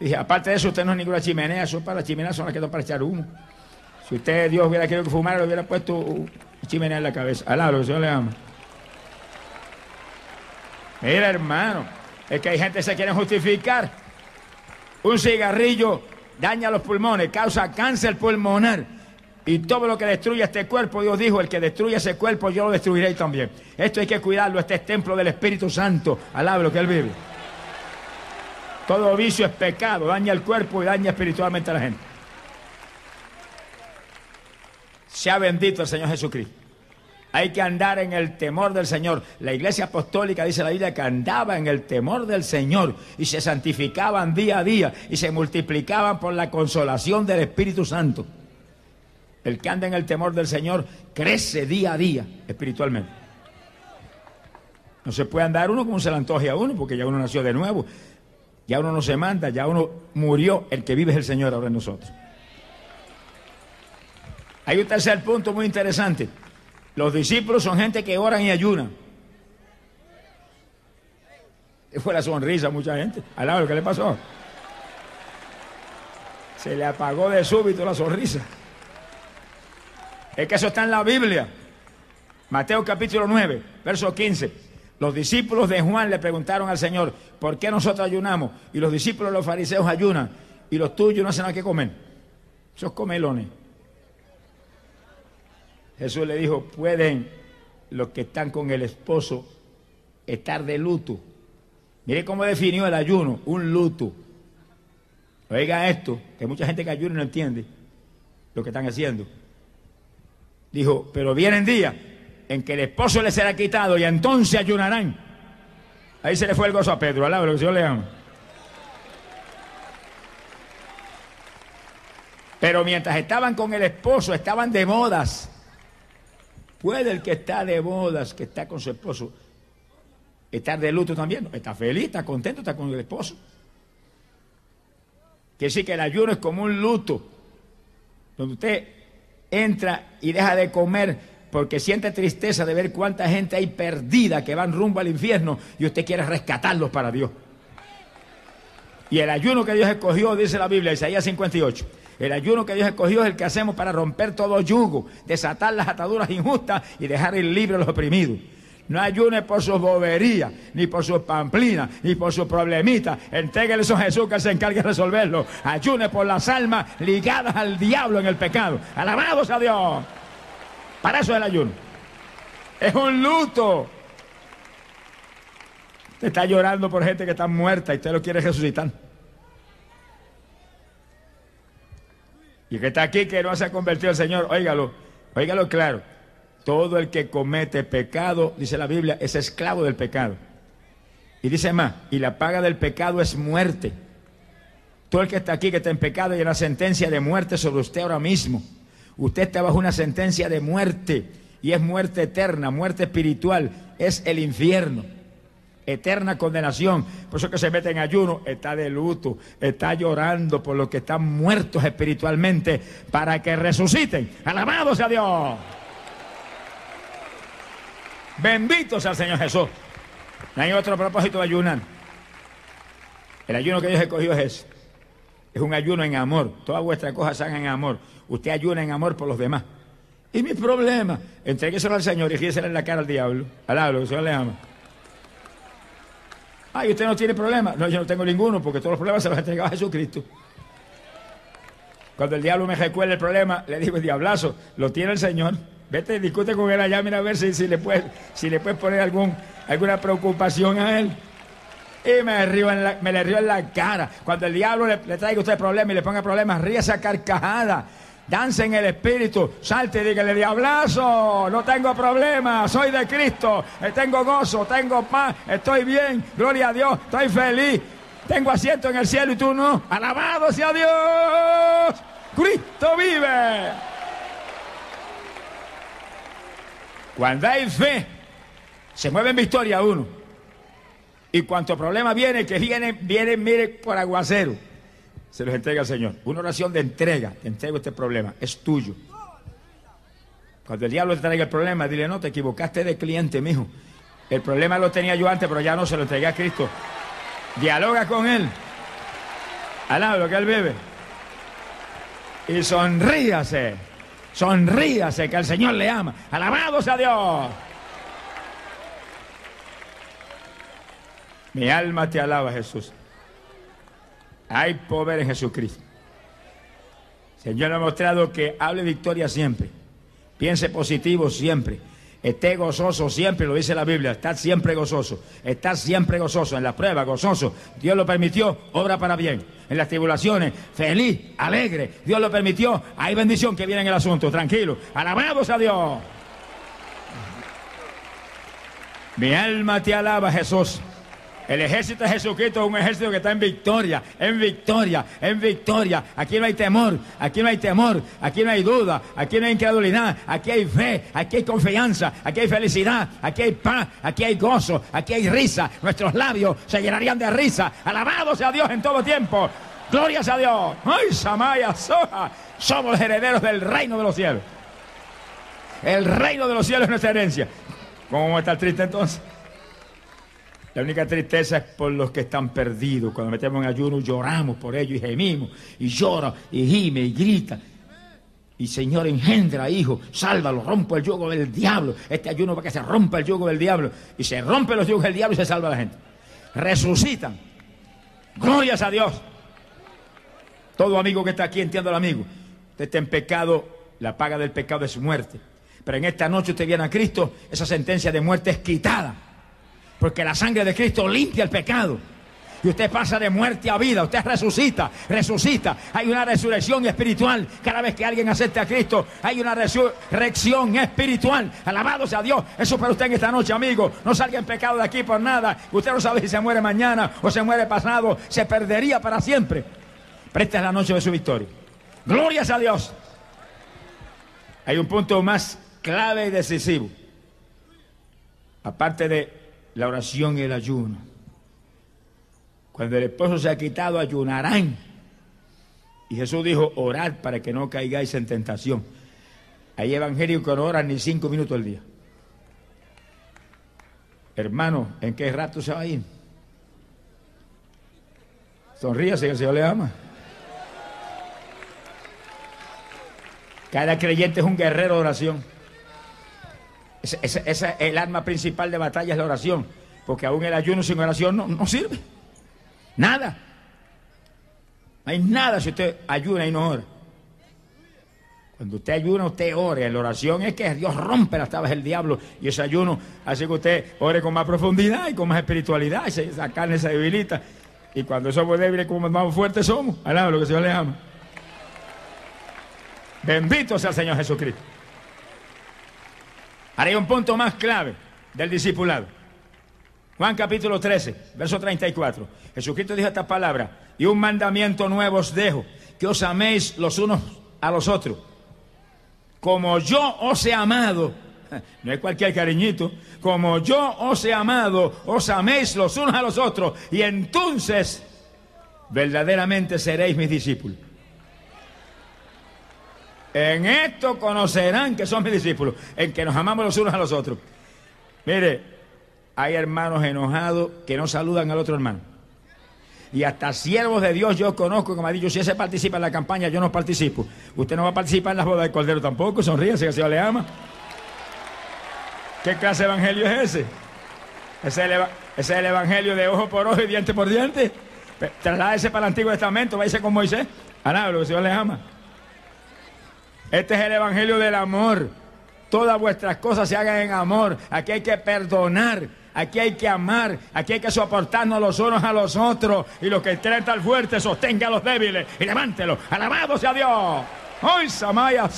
Dije, aparte de eso, usted no es ninguna chimenea, eso para la chimenea son las que no para echar humo. Si usted, Dios hubiera querido que fumara, le hubiera puesto una chimenea en la cabeza. Alá, lo que el le ama. Mira, hermano, es que hay gente que se quiere justificar. Un cigarrillo daña los pulmones, causa cáncer pulmonar. Y todo lo que destruye este cuerpo, Dios dijo, el que destruye ese cuerpo, yo lo destruiré también. Esto hay que cuidarlo, este es templo del Espíritu Santo. Alaba lo que Él vive. Todo vicio es pecado, daña el cuerpo y daña espiritualmente a la gente. Sea bendito el Señor Jesucristo. Hay que andar en el temor del Señor. La iglesia apostólica dice la Biblia que andaba en el temor del Señor y se santificaban día a día y se multiplicaban por la consolación del Espíritu Santo. El que anda en el temor del Señor crece día a día espiritualmente. No se puede andar uno como se le antoje a uno, porque ya uno nació de nuevo. Ya uno no se manda, ya uno murió. El que vive es el Señor ahora en nosotros. Hay un tercer punto muy interesante. Los discípulos son gente que oran y ayunan. Fue la sonrisa a mucha gente. Al lado, ¿qué le pasó? Se le apagó de súbito la sonrisa. Es que eso está en la Biblia. Mateo capítulo 9, verso 15. Los discípulos de Juan le preguntaron al Señor, ¿por qué nosotros ayunamos? Y los discípulos de los fariseos ayunan. Y los tuyos no hacen nada que comer. Esos comelones. Jesús le dijo, pueden los que están con el esposo estar de luto. Mire cómo definió el ayuno, un luto. Oiga esto, que mucha gente que ayuna no entiende lo que están haciendo. Dijo, pero vienen días en que el esposo le será quitado y entonces ayunarán. Ahí se le fue el gozo a Pedro, alaba lo que Señor le ama. Pero mientras estaban con el esposo, estaban de bodas. Puede el que está de bodas, que está con su esposo, estar de luto también. Está feliz, está contento, está con el esposo. Que sí que el ayuno es como un luto, donde usted entra y deja de comer porque siente tristeza de ver cuánta gente hay perdida que van rumbo al infierno y usted quiere rescatarlos para Dios. Y el ayuno que Dios escogió, dice la Biblia, Isaías 58, el ayuno que Dios escogió es el que hacemos para romper todo yugo, desatar las ataduras injustas y dejar ir libre a los oprimidos. No ayune por sus boberías, ni por sus pamplinas, ni por sus problemitas. Entréguele eso a Jesús que se encargue de resolverlo. Ayune por las almas ligadas al diablo en el pecado. Alabados a Dios. Para eso es el ayuno. Es un luto. Usted está llorando por gente que está muerta y usted lo quiere resucitar. Y que está aquí que no se ha convertido el Señor, óigalo, óigalo claro. Todo el que comete pecado, dice la Biblia, es esclavo del pecado. Y dice más, y la paga del pecado es muerte. Todo el que está aquí, que está en pecado, hay una sentencia de muerte sobre usted ahora mismo. Usted está bajo una sentencia de muerte y es muerte eterna, muerte espiritual, es el infierno eterna condenación. Por eso que se mete en ayuno, está de luto, está llorando por los que están muertos espiritualmente para que resuciten. Alabados a Dios. Benditos al Señor Jesús. No hay otro propósito de ayunar. El ayuno que Dios escogió es. Es un ayuno en amor. Todas vuestras cosas se hagan en amor. Usted ayuna en amor por los demás. Y mi problema, entrégueselo al Señor y gíreselo en la cara al diablo. Alablo, que el Señor le ama. Ay, usted no tiene problema. No, yo no tengo ninguno porque todos los problemas se los entregaba a Jesucristo. Cuando el diablo me recuerda el problema, le digo, diablazo, lo tiene el Señor. Vete, discute con él allá, mira a ver si, si le puedes si le puedes poner alguna preocupación a él. Y me, río en la, me le río en la cara. Cuando el diablo le, le traiga a usted problemas y le ponga problemas, ríe esa carcajada. Danse en el espíritu, salte y dígale, diablazo, no tengo problema, soy de Cristo, eh, tengo gozo, tengo paz, estoy bien, gloria a Dios, estoy feliz, tengo asiento en el cielo y tú no. Alabado sea Dios, Cristo vive. Cuando hay fe, se mueve en victoria uno. Y cuanto problema viene, que viene, viene, mire, por aguacero se los entrega al Señor. Una oración de entrega, te entrego este problema, es tuyo. Cuando el diablo te traiga el problema, dile, no, te equivocaste de cliente, mijo. El problema lo tenía yo antes, pero ya no se lo entregué a Cristo. Dialoga con Él. Alaba lo que Él bebe. Y sonríase. Sonríase que el Señor le ama. Alabados a Dios. Mi alma te alaba, Jesús. Hay poder en Jesucristo. Señor ha mostrado que hable victoria siempre. Piense positivo siempre. Esté gozoso siempre, lo dice la Biblia. Está siempre gozoso. Está siempre gozoso. En la prueba, gozoso. Dios lo permitió, obra para bien. En las tribulaciones, feliz, alegre. Dios lo permitió. Hay bendición que viene en el asunto. Tranquilo. Alabamos a Dios. Mi alma te alaba, Jesús. El ejército de Jesucristo es un ejército que está en victoria, en victoria, en victoria. Aquí no hay temor, aquí no hay temor, aquí no hay duda, aquí no hay incredulidad, aquí hay fe, aquí hay confianza, aquí hay felicidad, aquí hay paz, aquí hay gozo, aquí hay risa. Nuestros labios se llenarían de risa. Alabado sea Dios en todo tiempo. Glorias a Dios. ¡Ay, Samaya, Soja! Somos herederos del reino de los cielos. El reino de los cielos es nuestra herencia. ¿Cómo está triste entonces? La única tristeza es por los que están perdidos. Cuando metemos en ayuno lloramos por ellos y gemimos y llora y gime y grita. Y Señor engendra, hijo, sálvalo, rompe el yugo del diablo. Este ayuno para que se rompa el yugo del diablo. Y se rompe los yugos del diablo y se salva la gente. Resucitan. Glorias a Dios. Todo amigo que está aquí, entiendo al amigo. Usted está en pecado, la paga del pecado es muerte. Pero en esta noche usted viene a Cristo, esa sentencia de muerte es quitada. Porque la sangre de Cristo limpia el pecado. Y usted pasa de muerte a vida, usted resucita, resucita. Hay una resurrección espiritual. Cada vez que alguien acepta a Cristo, hay una resurrección espiritual. Alabado sea Dios. Eso para usted en esta noche, amigo. No salga en pecado de aquí por nada. Usted no sabe si se muere mañana o se muere pasado. Se perdería para siempre. Pero esta es la noche de su victoria. Glorias a Dios. Hay un punto más clave y decisivo. Aparte de la oración y el ayuno. Cuando el esposo se ha quitado, ayunarán. Y Jesús dijo, orad para que no caigáis en tentación. Hay evangelios que no oran ni cinco minutos al día. Hermano, ¿en qué rato se va a ir? Sonríase que el Señor le ama. Cada creyente es un guerrero de oración. Esa, es el arma principal de batalla es la oración. Porque aún el ayuno sin oración no sirve. Nada. No hay nada si usted ayuna y no ora. Cuando usted ayuna, usted ore. La oración es que Dios rompe las tablas del diablo. Y ese ayuno hace que usted ore con más profundidad y con más espiritualidad. Y esa carne se debilita. Y cuando somos débiles, como más fuertes somos. Alaba lo que el Señor le ama. Bendito sea el Señor Jesucristo. Haré un punto más clave del discipulado. Juan capítulo 13, verso 34. Jesucristo dijo esta palabra, y un mandamiento nuevo os dejo, que os améis los unos a los otros. Como yo os he amado, no es cualquier cariñito, como yo os he amado, os améis los unos a los otros, y entonces verdaderamente seréis mis discípulos. En esto conocerán que son mis discípulos, en que nos amamos los unos a los otros. Mire, hay hermanos enojados que no saludan al otro hermano. Y hasta siervos de Dios yo conozco que me ha dicho, si ese participa en la campaña, yo no participo. Usted no va a participar en las bodas del Cordero tampoco, sonríese que el Señor le ama. ¿Qué clase de evangelio es ese? Ese es, el, evangelio de ojo por ojo y diente por diente. ese para el Antiguo Testamento, váyase con Moisés. A nada, lo que el Señor le ama. Este es el evangelio del amor. Todas vuestras cosas se hagan en amor. Aquí hay que perdonar. Aquí hay que amar, aquí hay que soportarnos los unos a los otros. Y los que estén tan fuertes, sostenga a los débiles y levántelo. Alabado sea Dios. Hoy Samaya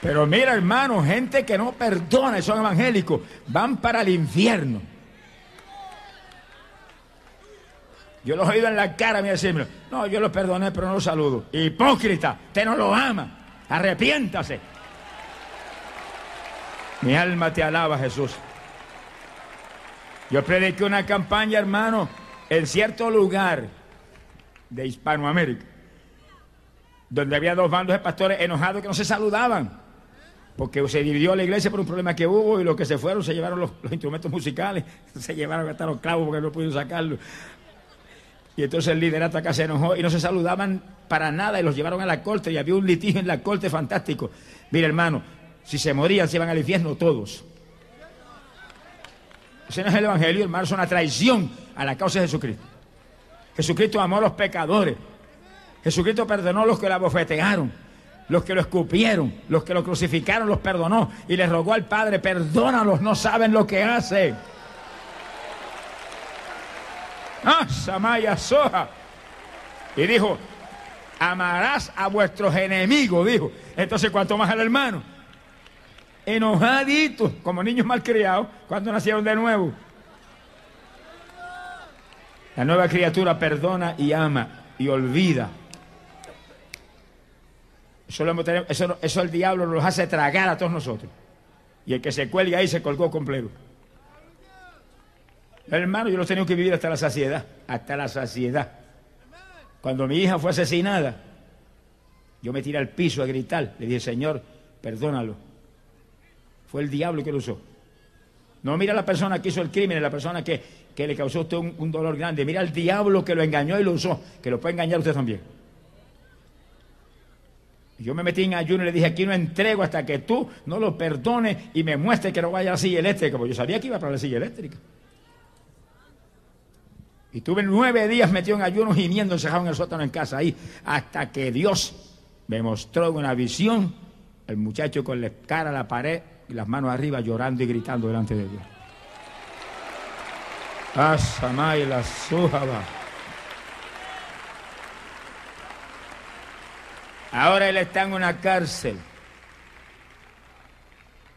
Pero mira, hermano, gente que no perdona y son evangélicos, van para el infierno. Yo los he oído en la cara a mí decirme, no, yo los perdoné, pero no los saludo. Hipócrita, usted no lo ama. Arrepiéntase. Mi alma te alaba, Jesús. Yo prediqué una campaña, hermano, en cierto lugar de Hispanoamérica, donde había dos bandos de pastores enojados que no se saludaban, porque se dividió la iglesia por un problema que hubo y los que se fueron se llevaron los, instrumentos musicales, se llevaron hasta los clavos porque no pudieron sacarlos. Y entonces el liderato acá se enojó y no se saludaban para nada y los llevaron a la corte y había un litigio en la corte fantástico. Mire, hermano, si se morían, se iban al infierno todos. Ese no es el Evangelio, hermano, es una traición a la causa de Jesucristo. Jesucristo amó a los pecadores. Jesucristo perdonó a los que la bofetearon, los que lo escupieron, los que lo crucificaron, los perdonó. Y le rogó al Padre, perdónalos, no saben lo que hacen. Ah, Samaya Soja. Y dijo, amarás a vuestros enemigos, dijo. Entonces, ¿cuánto más al hermano? enojaditos, como niños malcriados, cuando nacieron de nuevo. La nueva criatura perdona y ama y olvida. Eso, eso, el diablo nos hace tragar a todos nosotros. Y el que se cuelga ahí se colgó completo. Hermano, yo lo he tenido que vivir hasta la saciedad. Hasta la saciedad. Cuando mi hija fue asesinada, yo me tiré al piso a gritar. Le dije, Señor, perdónalo. Fue el diablo que lo usó. No mira la persona que hizo el crimen, la persona que, le causó a usted un, dolor grande. Mira el diablo que lo engañó y lo usó, que lo puede engañar usted también. Yo me metí en ayuno y le dije, aquí no entrego hasta que tú no lo perdones y me muestres que no vaya a la silla eléctrica, porque yo sabía que iba para la silla eléctrica. Y tuve nueve días metido en ayuno gimiendo, encerrado en el sótano en casa ahí, hasta que Dios me mostró una visión el muchacho con la cara a la pared y las manos arriba llorando y gritando delante de Dios. La sujaba. Ahora él está en una cárcel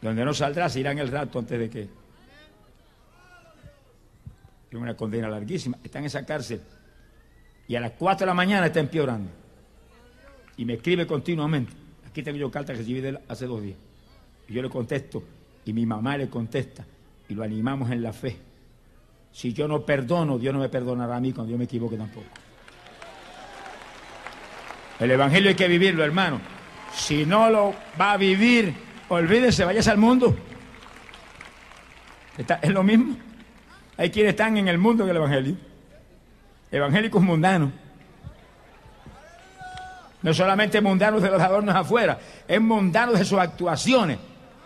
donde no saldrá, se irá en el rato antes de que. Tiene una condena larguísima. Está en esa cárcel y a las 4 de la mañana está empeorando. Y me escribe continuamente. Aquí tengo yo carta que recibí de él hace dos días. Y yo le contesto y mi mamá le contesta y lo animamos en la fe. Si yo no perdono, Dios no me perdonará a mí cuando yo me equivoque tampoco. El Evangelio hay que vivirlo, hermano. Si no lo va a vivir, olvídese, váyase al mundo. es lo mismo. Hay quienes están en el mundo del Evangelio. Evangélicos mundanos. No solamente mundanos de los adornos afuera, es mundanos de sus actuaciones.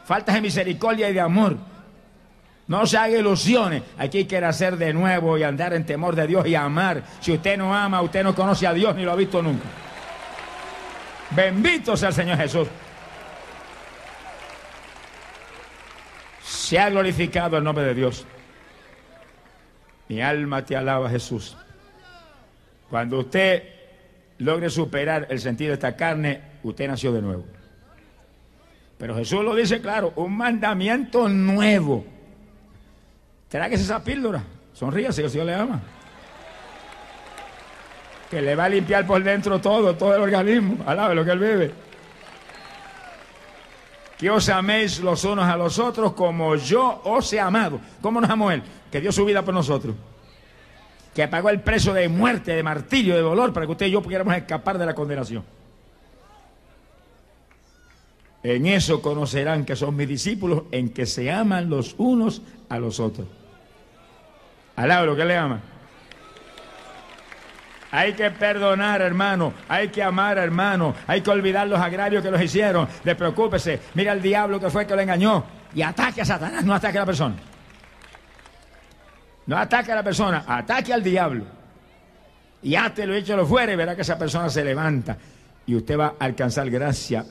Faltas de misericordia y de amor. No se haga ilusiones. Aquí hay que hacer de nuevo y andar en temor de Dios y amar. Si usted no ama, usted no conoce a Dios ni lo ha visto nunca. Bendito sea el Señor Jesús. Se ha glorificado el nombre de Dios. Mi alma te alaba, Jesús. Cuando usted logre superar el sentido de esta carne, usted nació de nuevo. Pero Jesús lo dice claro, un mandamiento nuevo. Tráguese esa píldora. Sonríase que el Señor le ama que le va a limpiar por dentro todo, todo el organismo. Alabe lo que él bebe. Que os améis los unos a los otros como yo os he amado. ¿Cómo nos amó él? Que dio su vida por nosotros. Que pagó el precio de muerte, de martirio, de dolor, para que usted y yo pudiéramos escapar de la condenación. En eso conocerán que son mis discípulos, en que se aman los unos a los otros. Alabe lo que le ama. Hay que perdonar, hermano. Hay que amar, hermano. Hay que olvidar los agravios que los hicieron. preocúpese. Mira al diablo que fue que lo engañó. Y ataque a Satanás, no ataque a la persona. No ataque a la persona, ataque al diablo. Y átelo échalo fuera y verá que esa persona se levanta. Y usted va a alcanzar gracia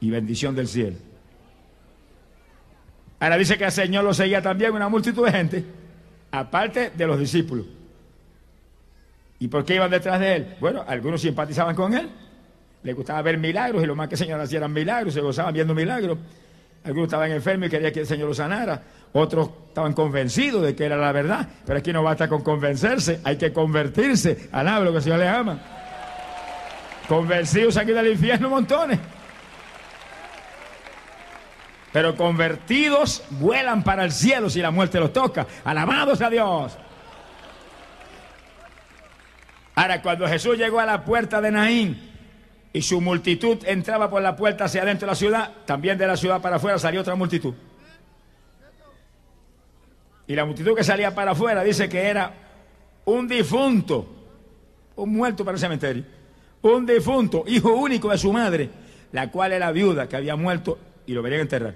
y bendición del cielo. Ahora dice que el Señor lo seguía también una multitud de gente, aparte de los discípulos. ¿Y por qué iban detrás de él? Bueno, algunos simpatizaban con él, les gustaba ver milagros y lo más que el Señor hacía eran milagros, se gozaban viendo milagros. Algunos estaban enfermos y querían que el Señor los sanara. Otros estaban convencidos de que era la verdad. Pero aquí no basta con convencerse, hay que convertirse. Alaba lo que el Señor le ama. Convencidos aquí del infierno montones. Pero convertidos vuelan para el cielo si la muerte los toca. Alabados a Dios. Ahora, cuando Jesús llegó a la puerta de Naín y su multitud entraba por la puerta hacia adentro de la ciudad, también de la ciudad para afuera salió otra multitud. Y la multitud que salía para afuera dice que era un difunto, un muerto para el cementerio, un difunto, hijo único de su madre, la cual era viuda que había muerto y lo venían a enterrar.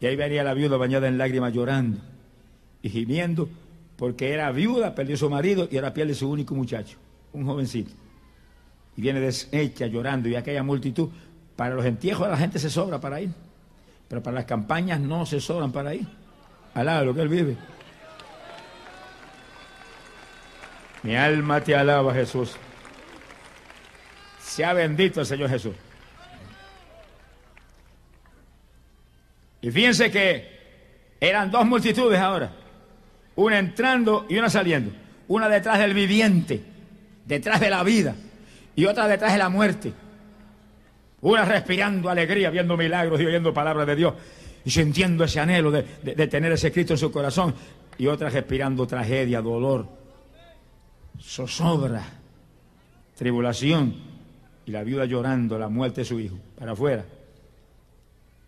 Y ahí venía la viuda bañada en lágrimas llorando y gimiendo porque era viuda, perdió su marido y era piel de su único muchacho un jovencito, y viene deshecha llorando y aquella multitud, para los entierros la gente se sobra para ir, pero para las campañas no se sobran para ir. Alaba lo que él vive. Mi alma te alaba, Jesús. Sea bendito el Señor Jesús. Y fíjense que eran dos multitudes ahora, una entrando y una saliendo, una detrás del viviente detrás de la vida y otra detrás de la muerte. Una respirando alegría, viendo milagros y oyendo palabras de Dios y sintiendo ese anhelo de, tener ese Cristo en su corazón. Y otra respirando tragedia, dolor, zozobra, tribulación y la viuda llorando la muerte de su hijo para afuera.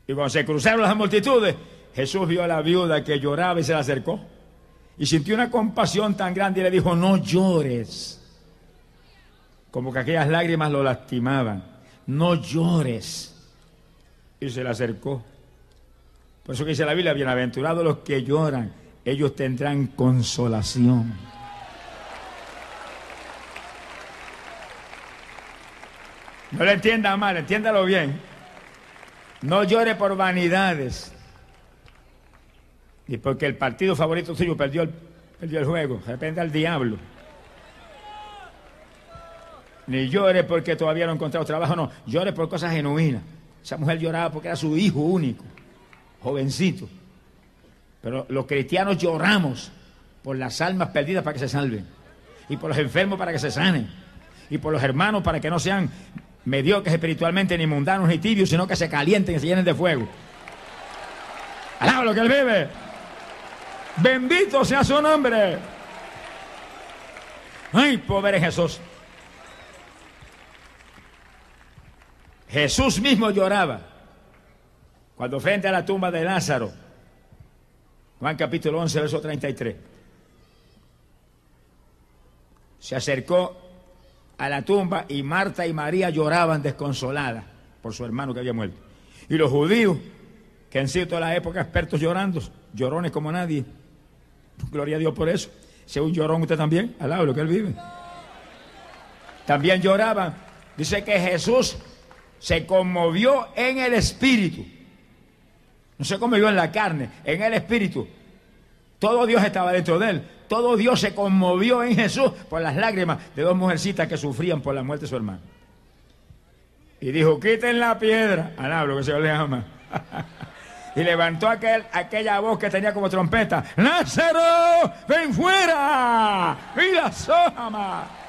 Y cuando se cruzaron las multitudes, Jesús vio a la viuda que lloraba y se la acercó. Y sintió una compasión tan grande y le dijo, no llores como que aquellas lágrimas lo lastimaban. No llores. Y se le acercó. Por eso que dice la Biblia, bienaventurados los que lloran, ellos tendrán consolación. No le entienda mal, entiéndalo bien. No llore por vanidades. Y porque el partido favorito suyo perdió el, perdió el juego. Depende al diablo. Ni llore porque todavía no ha encontrado trabajo, no. Llore por cosas genuinas. Esa mujer lloraba porque era su hijo único, jovencito. Pero los cristianos lloramos por las almas perdidas para que se salven. Y por los enfermos para que se sanen. Y por los hermanos para que no sean mediocres espiritualmente, ni mundanos, ni tibios, sino que se calienten y se llenen de fuego. Alaba lo que él vive. Bendito sea su nombre. Ay, pobre Jesús. Jesús mismo lloraba cuando frente a la tumba de Lázaro, Juan capítulo 11, verso 33, se acercó a la tumba y Marta y María lloraban desconsoladas por su hermano que había muerto. Y los judíos, que han sido toda la época expertos llorando, llorones como nadie, gloria a Dios por eso. Sea un llorón usted también, al lado lo que él vive. También lloraban. Dice que Jesús se conmovió en el espíritu. No se conmovió en la carne, en el espíritu. Todo Dios estaba dentro de él. Todo Dios se conmovió en Jesús por las lágrimas de dos mujercitas que sufrían por la muerte de su hermano. Y dijo, quiten la piedra. Alá, lo que se le ama. y levantó aquel, aquella voz que tenía como trompeta. Lázaro, ven fuera. Y la sojama.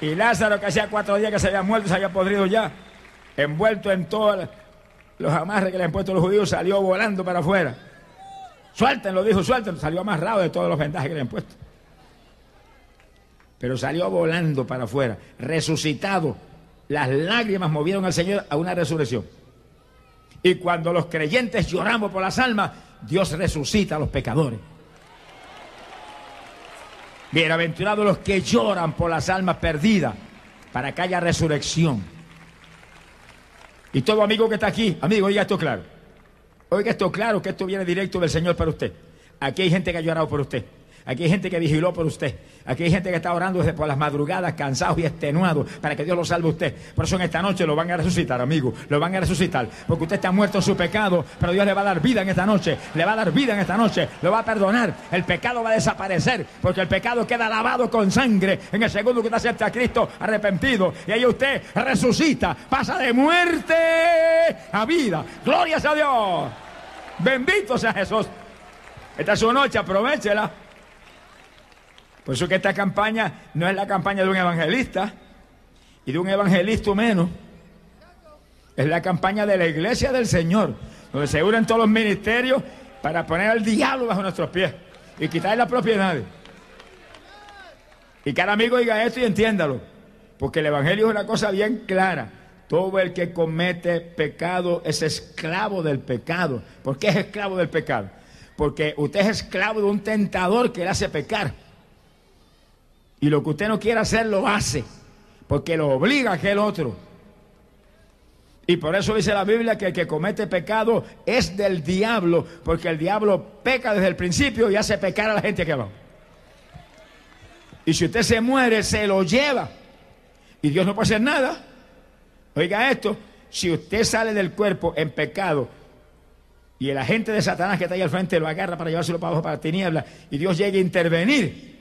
Y Lázaro, que hacía cuatro días que se había muerto, se había podrido ya, envuelto en todos los amarres que le han puesto los judíos, salió volando para afuera. Suéltenlo, dijo, suéltenlo. Salió amarrado de todos los vendajes que le han puesto. Pero salió volando para afuera, resucitado. Las lágrimas movieron al Señor a una resurrección. Y cuando los creyentes lloramos por las almas, Dios resucita a los pecadores. Bienaventurados los que lloran por las almas perdidas, para que haya resurrección. Y todo amigo que está aquí, amigo, oiga esto claro. Oiga esto claro, que esto viene directo del Señor para usted. Aquí hay gente que ha llorado por usted. Aquí hay gente que vigiló por usted. Aquí hay gente que está orando desde por las madrugadas, cansados y extenuados, para que Dios lo salve a usted. Por eso en esta noche lo van a resucitar, amigo. Lo van a resucitar. Porque usted está muerto en su pecado, pero Dios le va a dar vida en esta noche. Le va a dar vida en esta noche. Lo va a perdonar. El pecado va a desaparecer, porque el pecado queda lavado con sangre en el segundo que usted acepta a Cristo arrepentido. Y ahí usted resucita, pasa de muerte a vida. Glorias a Dios. Bendito sea Jesús. Esta es su noche, aprovechela. Por eso que esta campaña no es la campaña de un evangelista y de un evangelista menos. Es la campaña de la iglesia del Señor, donde se unen todos los ministerios para poner al diablo bajo nuestros pies y quitarle las propiedades. Y cada amigo diga esto y entiéndalo, porque el evangelio es una cosa bien clara. Todo el que comete pecado es esclavo del pecado. ¿Por qué es esclavo del pecado? Porque usted es esclavo de un tentador que le hace pecar. Y lo que usted no quiere hacer lo hace, porque lo obliga a aquel otro. Y por eso dice la Biblia que el que comete pecado es del diablo, porque el diablo peca desde el principio y hace pecar a la gente que va. Y si usted se muere, se lo lleva. Y Dios no puede hacer nada. Oiga esto, si usted sale del cuerpo en pecado y el agente de Satanás que está ahí al frente lo agarra para llevárselo para abajo para la tiniebla y Dios llegue a intervenir,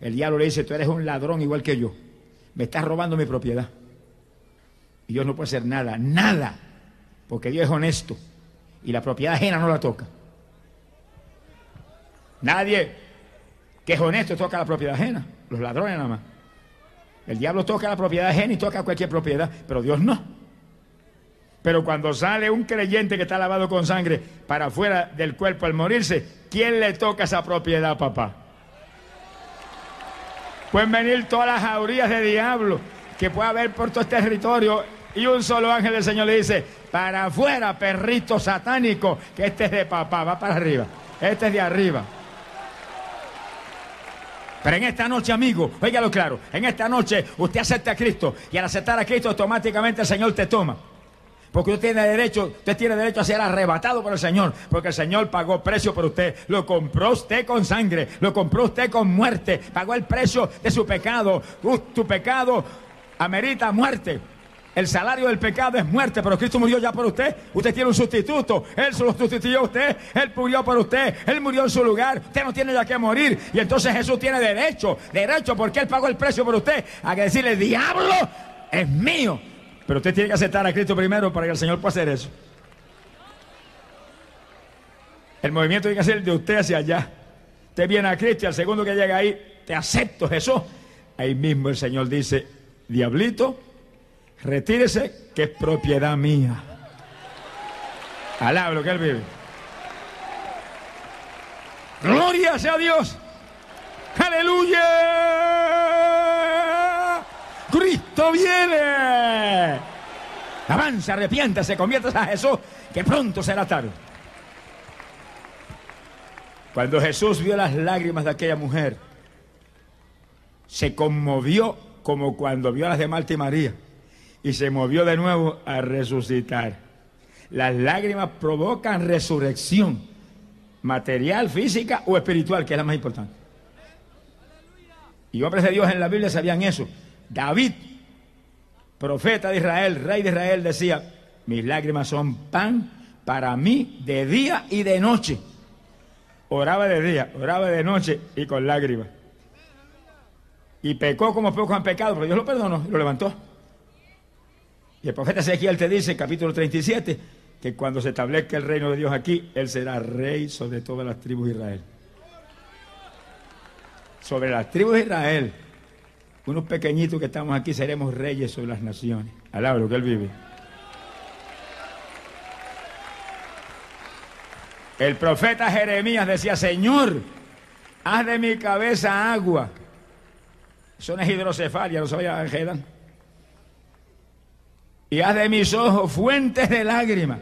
el diablo le dice, tú eres un ladrón igual que yo. Me estás robando mi propiedad. Y Dios no puede hacer nada, nada. Porque Dios es honesto. Y la propiedad ajena no la toca. Nadie que es honesto toca la propiedad ajena. Los ladrones nada más. El diablo toca la propiedad ajena y toca cualquier propiedad. Pero Dios no. Pero cuando sale un creyente que está lavado con sangre para afuera del cuerpo al morirse, ¿quién le toca esa propiedad, papá? Pueden venir todas las jaurías de diablo que pueda haber por todo este territorio y un solo ángel del Señor le dice, para afuera, perrito satánico, que este es de papá, va para arriba, este es de arriba. Pero en esta noche, amigo, óigalo claro, en esta noche usted acepta a Cristo y al aceptar a Cristo automáticamente el Señor te toma. Porque usted tiene derecho, usted tiene derecho a ser arrebatado por el Señor, porque el Señor pagó precio por usted, lo compró usted con sangre, lo compró usted con muerte, pagó el precio de su pecado. Tu pecado amerita muerte. El salario del pecado es muerte, pero Cristo murió ya por usted. Usted tiene un sustituto. Él se lo sustituyó a usted. Él murió por usted. Él murió en su lugar. Usted no tiene ya que morir. Y entonces Jesús tiene derecho, derecho, porque Él pagó el precio por usted. A que decirle, diablo, es mío. Pero usted tiene que aceptar a Cristo primero para que el Señor pueda hacer eso. El movimiento tiene que ser de usted hacia allá. Usted viene a Cristo y al segundo que llega ahí, te acepto Jesús. Ahí mismo el Señor dice, diablito, retírese que es propiedad mía. Alabro que Él vive. Gloria sea Dios. Aleluya. Cristo viene. Avanza, arrepiéntase, conviértase a Jesús, que pronto será tarde. Cuando Jesús vio las lágrimas de aquella mujer, se conmovió como cuando vio a las de Marta y María y se movió de nuevo a resucitar. Las lágrimas provocan resurrección, material, física o espiritual, que es la más importante. Y hombres de Dios en la Biblia sabían eso. David, profeta de Israel, rey de Israel, decía, mis lágrimas son pan para mí de día y de noche. Oraba de día, oraba de noche y con lágrimas. Y pecó como pocos han pecado, pero Dios lo perdonó, lo levantó. Y el profeta Ezequiel te dice, capítulo 37, que cuando se establezca el reino de Dios aquí, Él será rey sobre todas las tribus de Israel. Sobre las tribus de Israel, unos pequeñitos que estamos aquí, seremos reyes sobre las naciones. Alabro lo que Él vive. El profeta Jeremías decía, Señor, haz de mi cabeza agua. Eso no es hidrocefalia, no sabía Angelan. Y haz de mis ojos fuentes de lágrimas.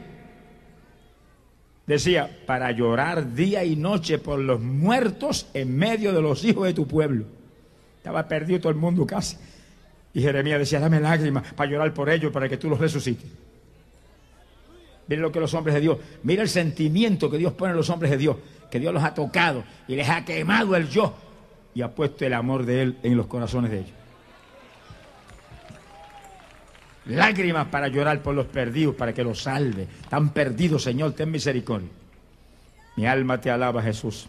Decía, para llorar día y noche por los muertos en medio de los hijos de tu pueblo. Estaba perdido todo el mundo casi. Y Jeremías decía, dame lágrimas para llorar por ellos, para que tú los resucites. Mira lo que los hombres de Dios, mira el sentimiento que Dios pone en los hombres de Dios, que Dios los ha tocado y les ha quemado el yo y ha puesto el amor de Él en los corazones de ellos. Lágrimas para llorar por los perdidos, para que los salve. Están perdidos, Señor, ten misericordia. Mi alma te alaba, Jesús.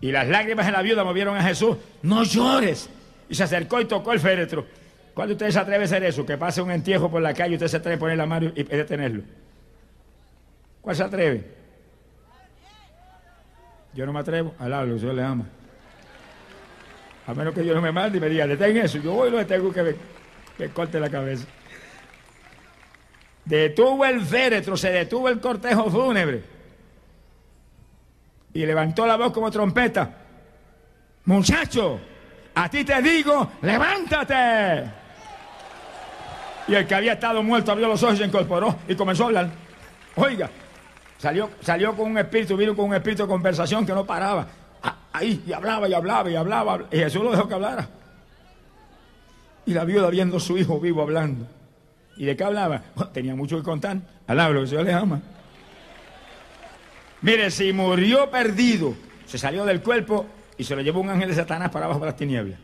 Y las lágrimas en la viuda movieron a Jesús. No llores. Y se acercó y tocó el féretro. ¿Cuándo usted se atreve a hacer eso? Que pase un entierro por la calle y usted se atreve a poner la mano y detenerlo. ¿Cuál se atreve? Yo no me atrevo. Al yo le ama. A menos que yo no me mande me diga, detén eso. Yo voy y lo detengo que me, que corte la cabeza. Detuvo el féretro, se detuvo el cortejo fúnebre. Y levantó la voz como trompeta. Muchacho, a ti te digo, levántate. Y el que había estado muerto abrió los ojos y se incorporó y comenzó a hablar. Oiga, salió, salió con un espíritu, vino con un espíritu de conversación que no paraba. Ah, ahí, y hablaba y hablaba y hablaba. Y Jesús lo dejó que hablara. Y la viuda viendo a su hijo vivo hablando. ¿Y de qué hablaba? tenía mucho que contar. Alabro, que el Señor le ama. Mire, si murió perdido, se salió del cuerpo y se lo llevó un ángel de Satanás para abajo de las tinieblas.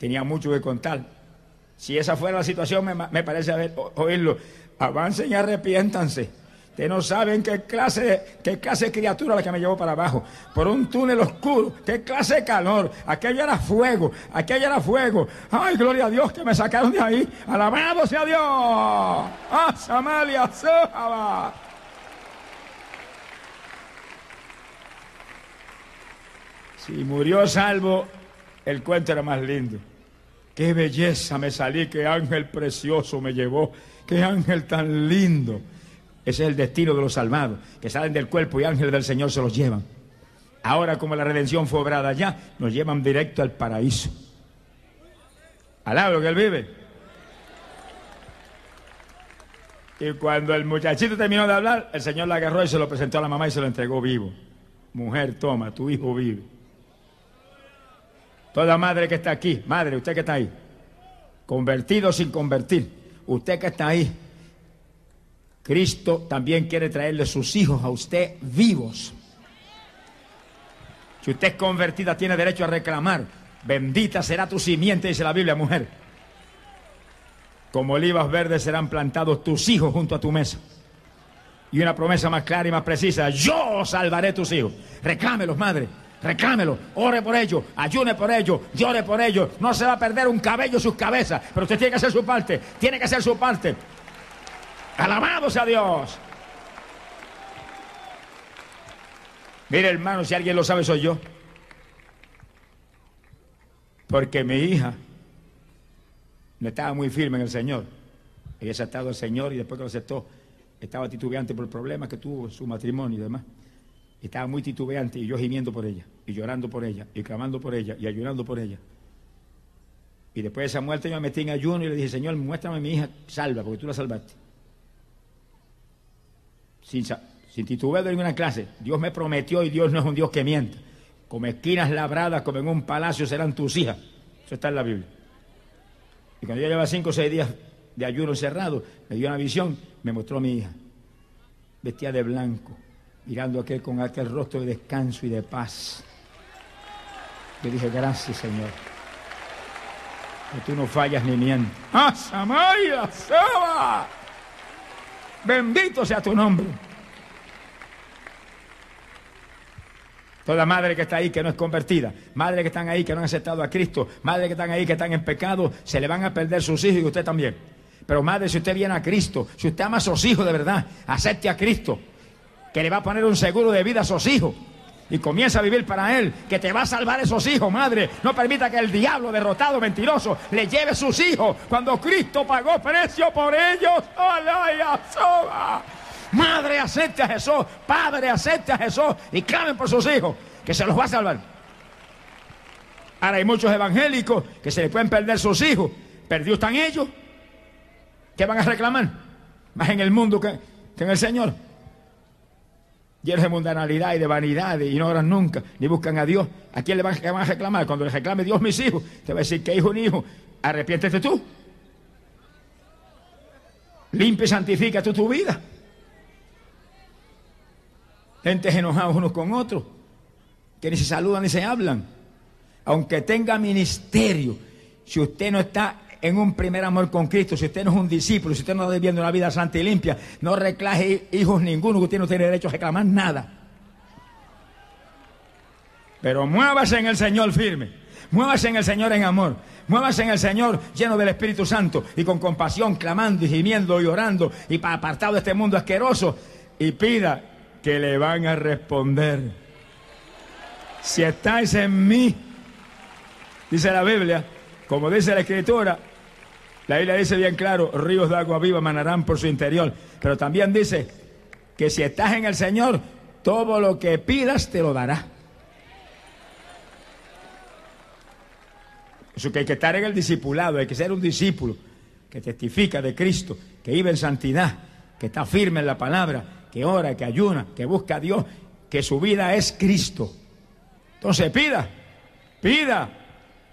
Tenía mucho que contar. Si esa fuera la situación, me, parece haber, oírlo. Avancen y arrepiéntanse Ustedes no saben qué clase, qué clase de criatura la que me llevó para abajo. Por un túnel oscuro. Qué clase de calor. Aquello era fuego. Aquello era fuego. Ay, gloria a Dios que me sacaron de ahí. Alabado sea Dios. Ah, Samalia, Si murió salvo, el cuento era más lindo. Qué belleza me salí, qué ángel precioso me llevó, qué ángel tan lindo. Ese es el destino de los salvados, que salen del cuerpo y ángeles del Señor se los llevan. Ahora, como la redención fue obrada allá, nos llevan directo al paraíso. Alabro que él vive. Y cuando el muchachito terminó de hablar, el Señor la agarró y se lo presentó a la mamá y se lo entregó vivo. Mujer, toma, tu hijo vive. Toda madre que está aquí, madre, usted que está ahí, convertido sin convertir, usted que está ahí, Cristo también quiere traerle sus hijos a usted vivos. Si usted es convertida, tiene derecho a reclamar. Bendita será tu simiente, dice la Biblia, mujer. Como olivas verdes serán plantados tus hijos junto a tu mesa. Y una promesa más clara y más precisa, yo salvaré tus hijos. Reclámelos, madre. Reclámelo, ore por ellos, ayune por ellos, llore por ellos. No se va a perder un cabello sus cabezas, pero usted tiene que hacer su parte, tiene que hacer su parte. Alabado sea Dios. Mire, hermano, si alguien lo sabe, soy yo. Porque mi hija no estaba muy firme en el Señor. Ella aceptado al Señor y después que lo aceptó, estaba titubeante por el problema que tuvo su matrimonio y demás. Estaba muy titubeante y yo gimiendo por ella, y llorando por ella, y clamando por ella, y ayunando por ella. Y después de esa muerte yo me metí en ayuno y le dije, Señor, muéstrame a mi hija salva, porque tú la salvaste. Sin, sin titubeo de ninguna clase. Dios me prometió y Dios no es un Dios que mienta. Como esquinas labradas, como en un palacio serán tus hijas. Eso está en la Biblia. Y cuando yo llevaba cinco o seis días de ayuno encerrado, me dio una visión, me mostró a mi hija, vestida de blanco, mirando aquel con aquel rostro de descanso y de paz. Yo dije, gracias Señor, que tú no fallas ni mientes. ¡Ah, Saba! Bendito sea tu nombre. Toda madre que está ahí que no es convertida, madre que están ahí que no han aceptado a Cristo, madre que están ahí que están en pecado, se le van a perder sus hijos y usted también. Pero madre, si usted viene a Cristo, si usted ama a sus hijos de verdad, acepte a Cristo, que le va a poner un seguro de vida a sus hijos y comienza a vivir para Él, que te va a salvar esos hijos, madre. No permita que el diablo derrotado, mentiroso, le lleve sus hijos cuando Cristo pagó precio por ellos. Madre, acepte a Jesús. Padre, acepte a Jesús y clamen por sus hijos, que se los va a salvar. Ahora hay muchos evangélicos que se les pueden perder sus hijos. Perdidos están ellos. ¿Qué van a reclamar? Más en el mundo que, que en el Señor llenos de mundanalidad y de vanidad y no oran nunca, ni buscan a Dios. ¿A quién le van, a reclamar? Cuando le reclame Dios mis hijos, te va a decir que hijo un hijo, arrepiéntete tú. Limpia y santifica tú tu vida. Gentes enojados unos con otros, que ni se saludan ni se hablan. Aunque tenga ministerio, si usted no está en un primer amor con Cristo, si usted no es un discípulo, si usted no está viviendo una vida santa y limpia, no reclaje hijos ninguno, que usted no tiene derecho a reclamar nada. Pero muévase en el Señor firme, muévase en el Señor en amor, muévase en el Señor lleno del Espíritu Santo y con compasión, clamando y gimiendo y orando y apartado de este mundo asqueroso y pida que le van a responder. Si estáis en mí, dice la Biblia, como dice la Escritura, la Biblia dice bien claro, ríos de agua viva manarán por su interior. Pero también dice que si estás en el Señor, todo lo que pidas te lo dará. Eso que hay que estar en el discipulado, hay que ser un discípulo que testifica de Cristo, que vive en santidad, que está firme en la palabra, que ora, que ayuna, que busca a Dios, que su vida es Cristo. Entonces pida, pida,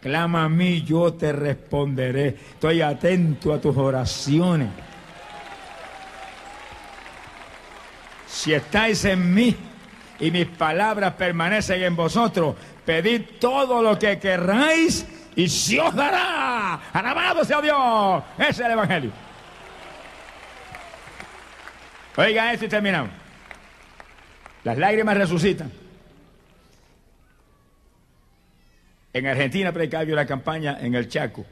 Clama a mí, yo te responderé. Estoy atento a tus oraciones. Si estáis en mí y mis palabras permanecen en vosotros, pedid todo lo que querráis y se os dará. Alabado sea Dios. Ese es el Evangelio. Oiga esto y terminamos. Las lágrimas resucitan. En Argentina yo la campaña en el Chaco,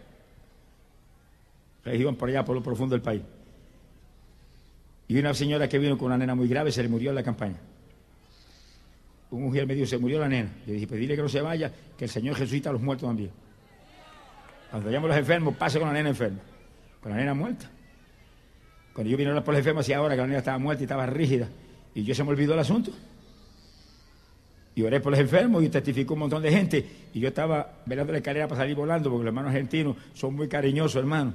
región por allá, por lo profundo del país. Y una señora que vino con una nena muy grave se le murió en la campaña. Un mujer me dijo, se murió la nena. Le dije, pues dile que no se vaya, que el Señor resucita a los muertos también. Cuando vayamos los enfermos, pase con la nena enferma. Con la nena muerta. Cuando yo vine a hablar por los enfermos, hacía ahora que la nena estaba muerta y estaba rígida. Y yo se me olvidó el asunto y oré por los enfermos y testificó un montón de gente. Y yo estaba velando la escalera para salir volando, porque los hermanos argentinos son muy cariñosos, hermano.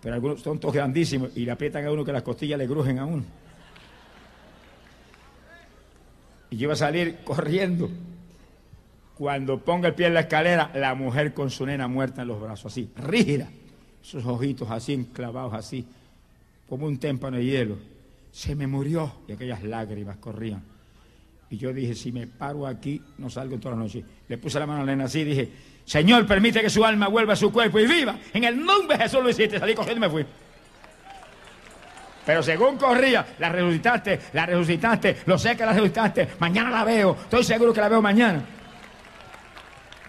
Pero algunos son todos grandísimos y le aprietan a uno que las costillas le grujen a uno. Y yo iba a salir corriendo. Cuando ponga el pie en la escalera, la mujer con su nena muerta en los brazos, así, rígida. Sus ojitos así, enclavados así, como un témpano de hielo. se me murió. Y aquellas lágrimas corrían. Y yo dije, si me paro aquí, no salgo toda la noche. Le puse la mano a la nena así y dije, Señor, permite que su alma vuelva a su cuerpo y viva. En el nombre de Jesús lo hiciste. Salí corriendo y me fui. Pero según corría, la resucitaste, la resucitaste, lo sé que la resucitaste, mañana la veo, estoy seguro que la veo mañana.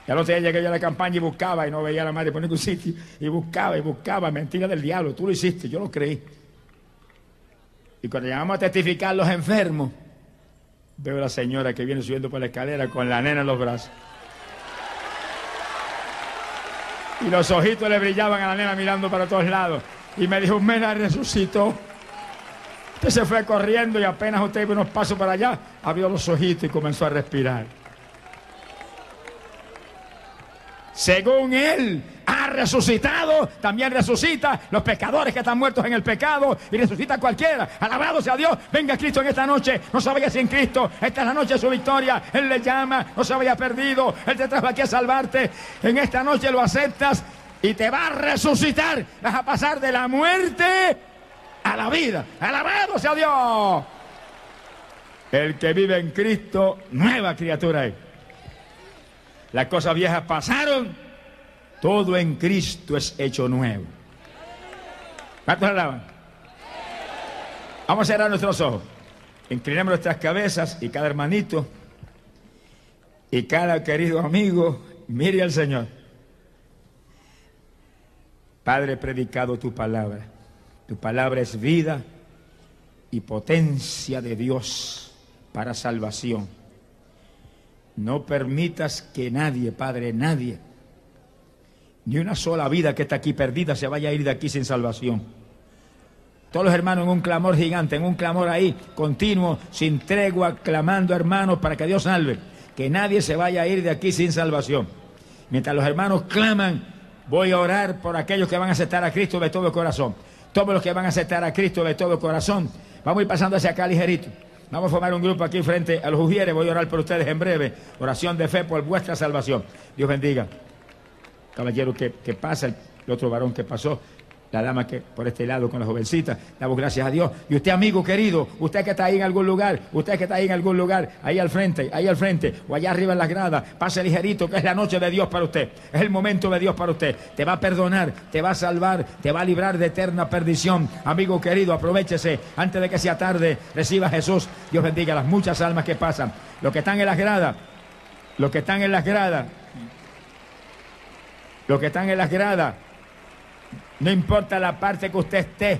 Ya no sé, llegué yo a la campaña y buscaba y no veía a la madre por ningún sitio. Y buscaba y buscaba, mentira del diablo, tú lo hiciste, yo lo creí. Y cuando llegamos a testificar los enfermos, veo a la señora que viene subiendo por la escalera con la nena en los brazos. Y los ojitos le brillaban a la nena mirando para todos lados. Y me dijo, me la resucitó. Usted se fue corriendo y apenas usted iba unos pasos para allá, abrió los ojitos y comenzó a respirar. Según él ha resucitado, también resucita los pecadores que están muertos en el pecado y resucita cualquiera. Alabado sea Dios. Venga Cristo en esta noche. No se vaya sin Cristo. Esta es la noche de su victoria. Él le llama. No se vaya perdido. Él te trajo aquí a salvarte. En esta noche lo aceptas y te va a resucitar. Vas a pasar de la muerte a la vida. Alabado sea Dios. El que vive en Cristo, nueva criatura. Las cosas viejas pasaron, todo en Cristo es hecho nuevo. ¿Cuántos alaban? Vamos a cerrar nuestros ojos. Inclinemos nuestras cabezas y cada hermanito y cada querido amigo mire al Señor. Padre, he predicado tu palabra. Tu palabra es vida y potencia de Dios para salvación. No permitas que nadie, Padre, nadie, ni una sola vida que está aquí perdida se vaya a ir de aquí sin salvación. Todos los hermanos en un clamor gigante, en un clamor ahí, continuo, sin tregua, clamando hermanos para que Dios salve. Que nadie se vaya a ir de aquí sin salvación. Mientras los hermanos claman, voy a orar por aquellos que van a aceptar a Cristo de todo corazón todos los que van a aceptar a Cristo de todo corazón. Vamos a ir pasando hacia acá ligerito. Vamos a formar un grupo aquí frente a los Ujieres. Voy a orar por ustedes en breve. Oración de fe por vuestra salvación. Dios bendiga. Caballero que, que pasa, el otro varón que pasó la dama que por este lado con la jovencita, damos gracias a Dios. Y usted, amigo querido, usted que está ahí en algún lugar, usted que está ahí en algún lugar, ahí al frente, ahí al frente, o allá arriba en las gradas, pase ligerito, que es la noche de Dios para usted, es el momento de Dios para usted. Te va a perdonar, te va a salvar, te va a librar de eterna perdición. Amigo querido, aprovechese, antes de que sea tarde, reciba a Jesús. Dios bendiga las muchas almas que pasan, los que están en las gradas, los que están en las gradas, los que están en las gradas no importa la parte que usted esté,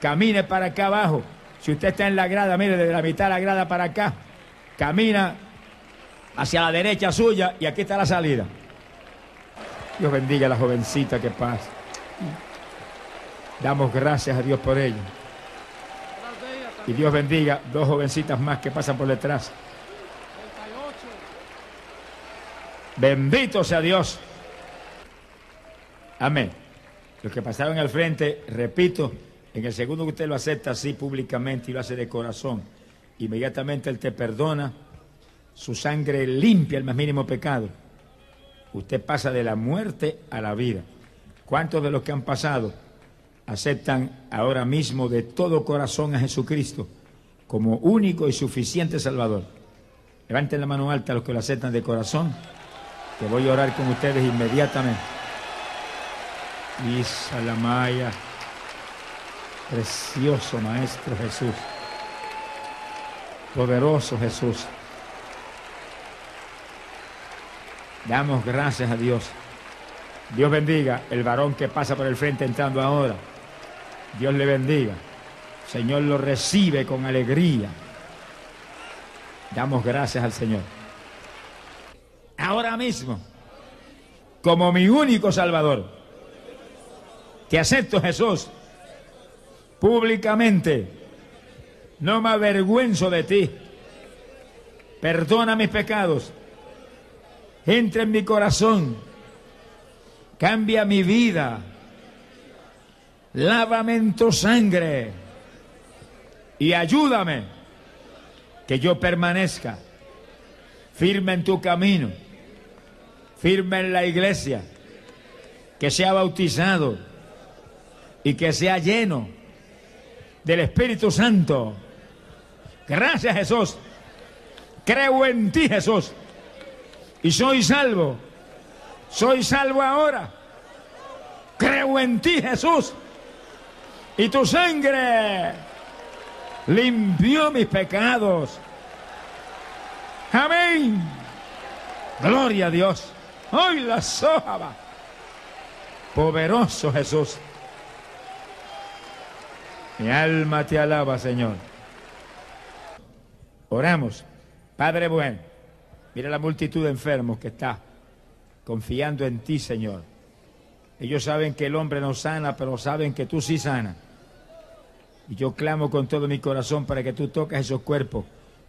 camine para acá abajo. Si usted está en la grada, mire, de la mitad de la grada para acá, camina hacia la derecha suya y aquí está la salida. Dios bendiga a la jovencita que pasa. Damos gracias a Dios por ella. Y Dios bendiga dos jovencitas más que pasan por detrás. Bendito sea Dios. Amén. Los que pasaron al frente, repito, en el segundo que usted lo acepta así públicamente y lo hace de corazón, inmediatamente Él te perdona, su sangre limpia el más mínimo pecado. Usted pasa de la muerte a la vida. ¿Cuántos de los que han pasado aceptan ahora mismo de todo corazón a Jesucristo como único y suficiente Salvador? Levanten la mano alta los que lo aceptan de corazón, que voy a orar con ustedes inmediatamente. La Maya, precioso Maestro Jesús, poderoso Jesús. Damos gracias a Dios. Dios bendiga el varón que pasa por el frente entrando ahora. Dios le bendiga. Señor lo recibe con alegría. Damos gracias al Señor. Ahora mismo, como mi único Salvador, te acepto Jesús públicamente. No me avergüenzo de ti. Perdona mis pecados. Entra en mi corazón. Cambia mi vida. Lávame en tu sangre. Y ayúdame que yo permanezca firme en tu camino. Firme en la iglesia. Que sea bautizado y que sea lleno del Espíritu Santo. Gracias Jesús. Creo en ti Jesús. Y soy salvo. Soy salvo ahora. Creo en ti Jesús. Y tu sangre limpió mis pecados. Amén. Gloria a Dios. Hoy la soja Poderoso Jesús. Mi alma te alaba, Señor. Oramos. Padre bueno, mira la multitud de enfermos que está confiando en ti, Señor. Ellos saben que el hombre no sana, pero saben que tú sí sanas. Y yo clamo con todo mi corazón para que tú toques esos cuerpos.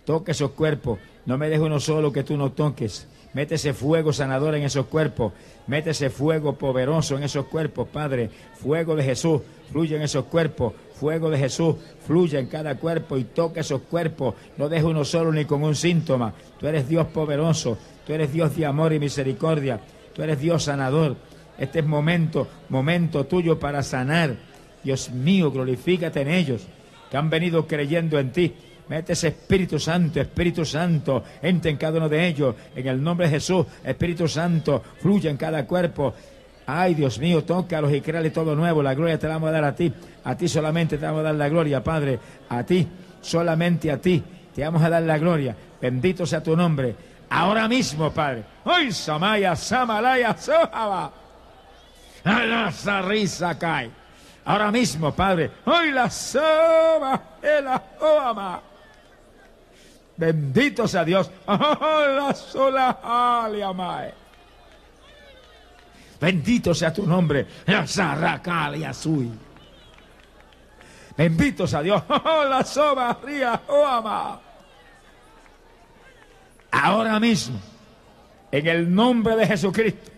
Toque esos cuerpos. No me dejes uno solo que tú no toques. Mete ese fuego sanador en esos cuerpos. Mete ese fuego poderoso en esos cuerpos, Padre. Fuego de Jesús fluye en esos cuerpos. Fuego de Jesús fluye en cada cuerpo y toca esos cuerpos. No deje uno solo ni con un síntoma. Tú eres Dios poderoso. Tú eres Dios de amor y misericordia. Tú eres Dios sanador. Este es momento, momento tuyo para sanar. Dios mío, glorifícate en ellos que han venido creyendo en ti. Mete ese Espíritu Santo, Espíritu Santo, entre en cada uno de ellos. En el nombre de Jesús, Espíritu Santo, fluye en cada cuerpo. Ay, Dios mío, tócalos y créale todo nuevo. La gloria te la vamos a dar a ti. A ti solamente te vamos a dar la gloria, Padre. A ti, solamente a ti. Te vamos a dar la gloria. Bendito sea tu nombre. Ahora mismo, Padre. Hoy Samaya, Samalaya, Sohaba. La risa. Ahora mismo, Padre. Hoy la soba, el. Bendito sea Dios. Bendito sea tu nombre. Bendito sea Dios. La soba Ahora mismo, en el nombre de Jesucristo,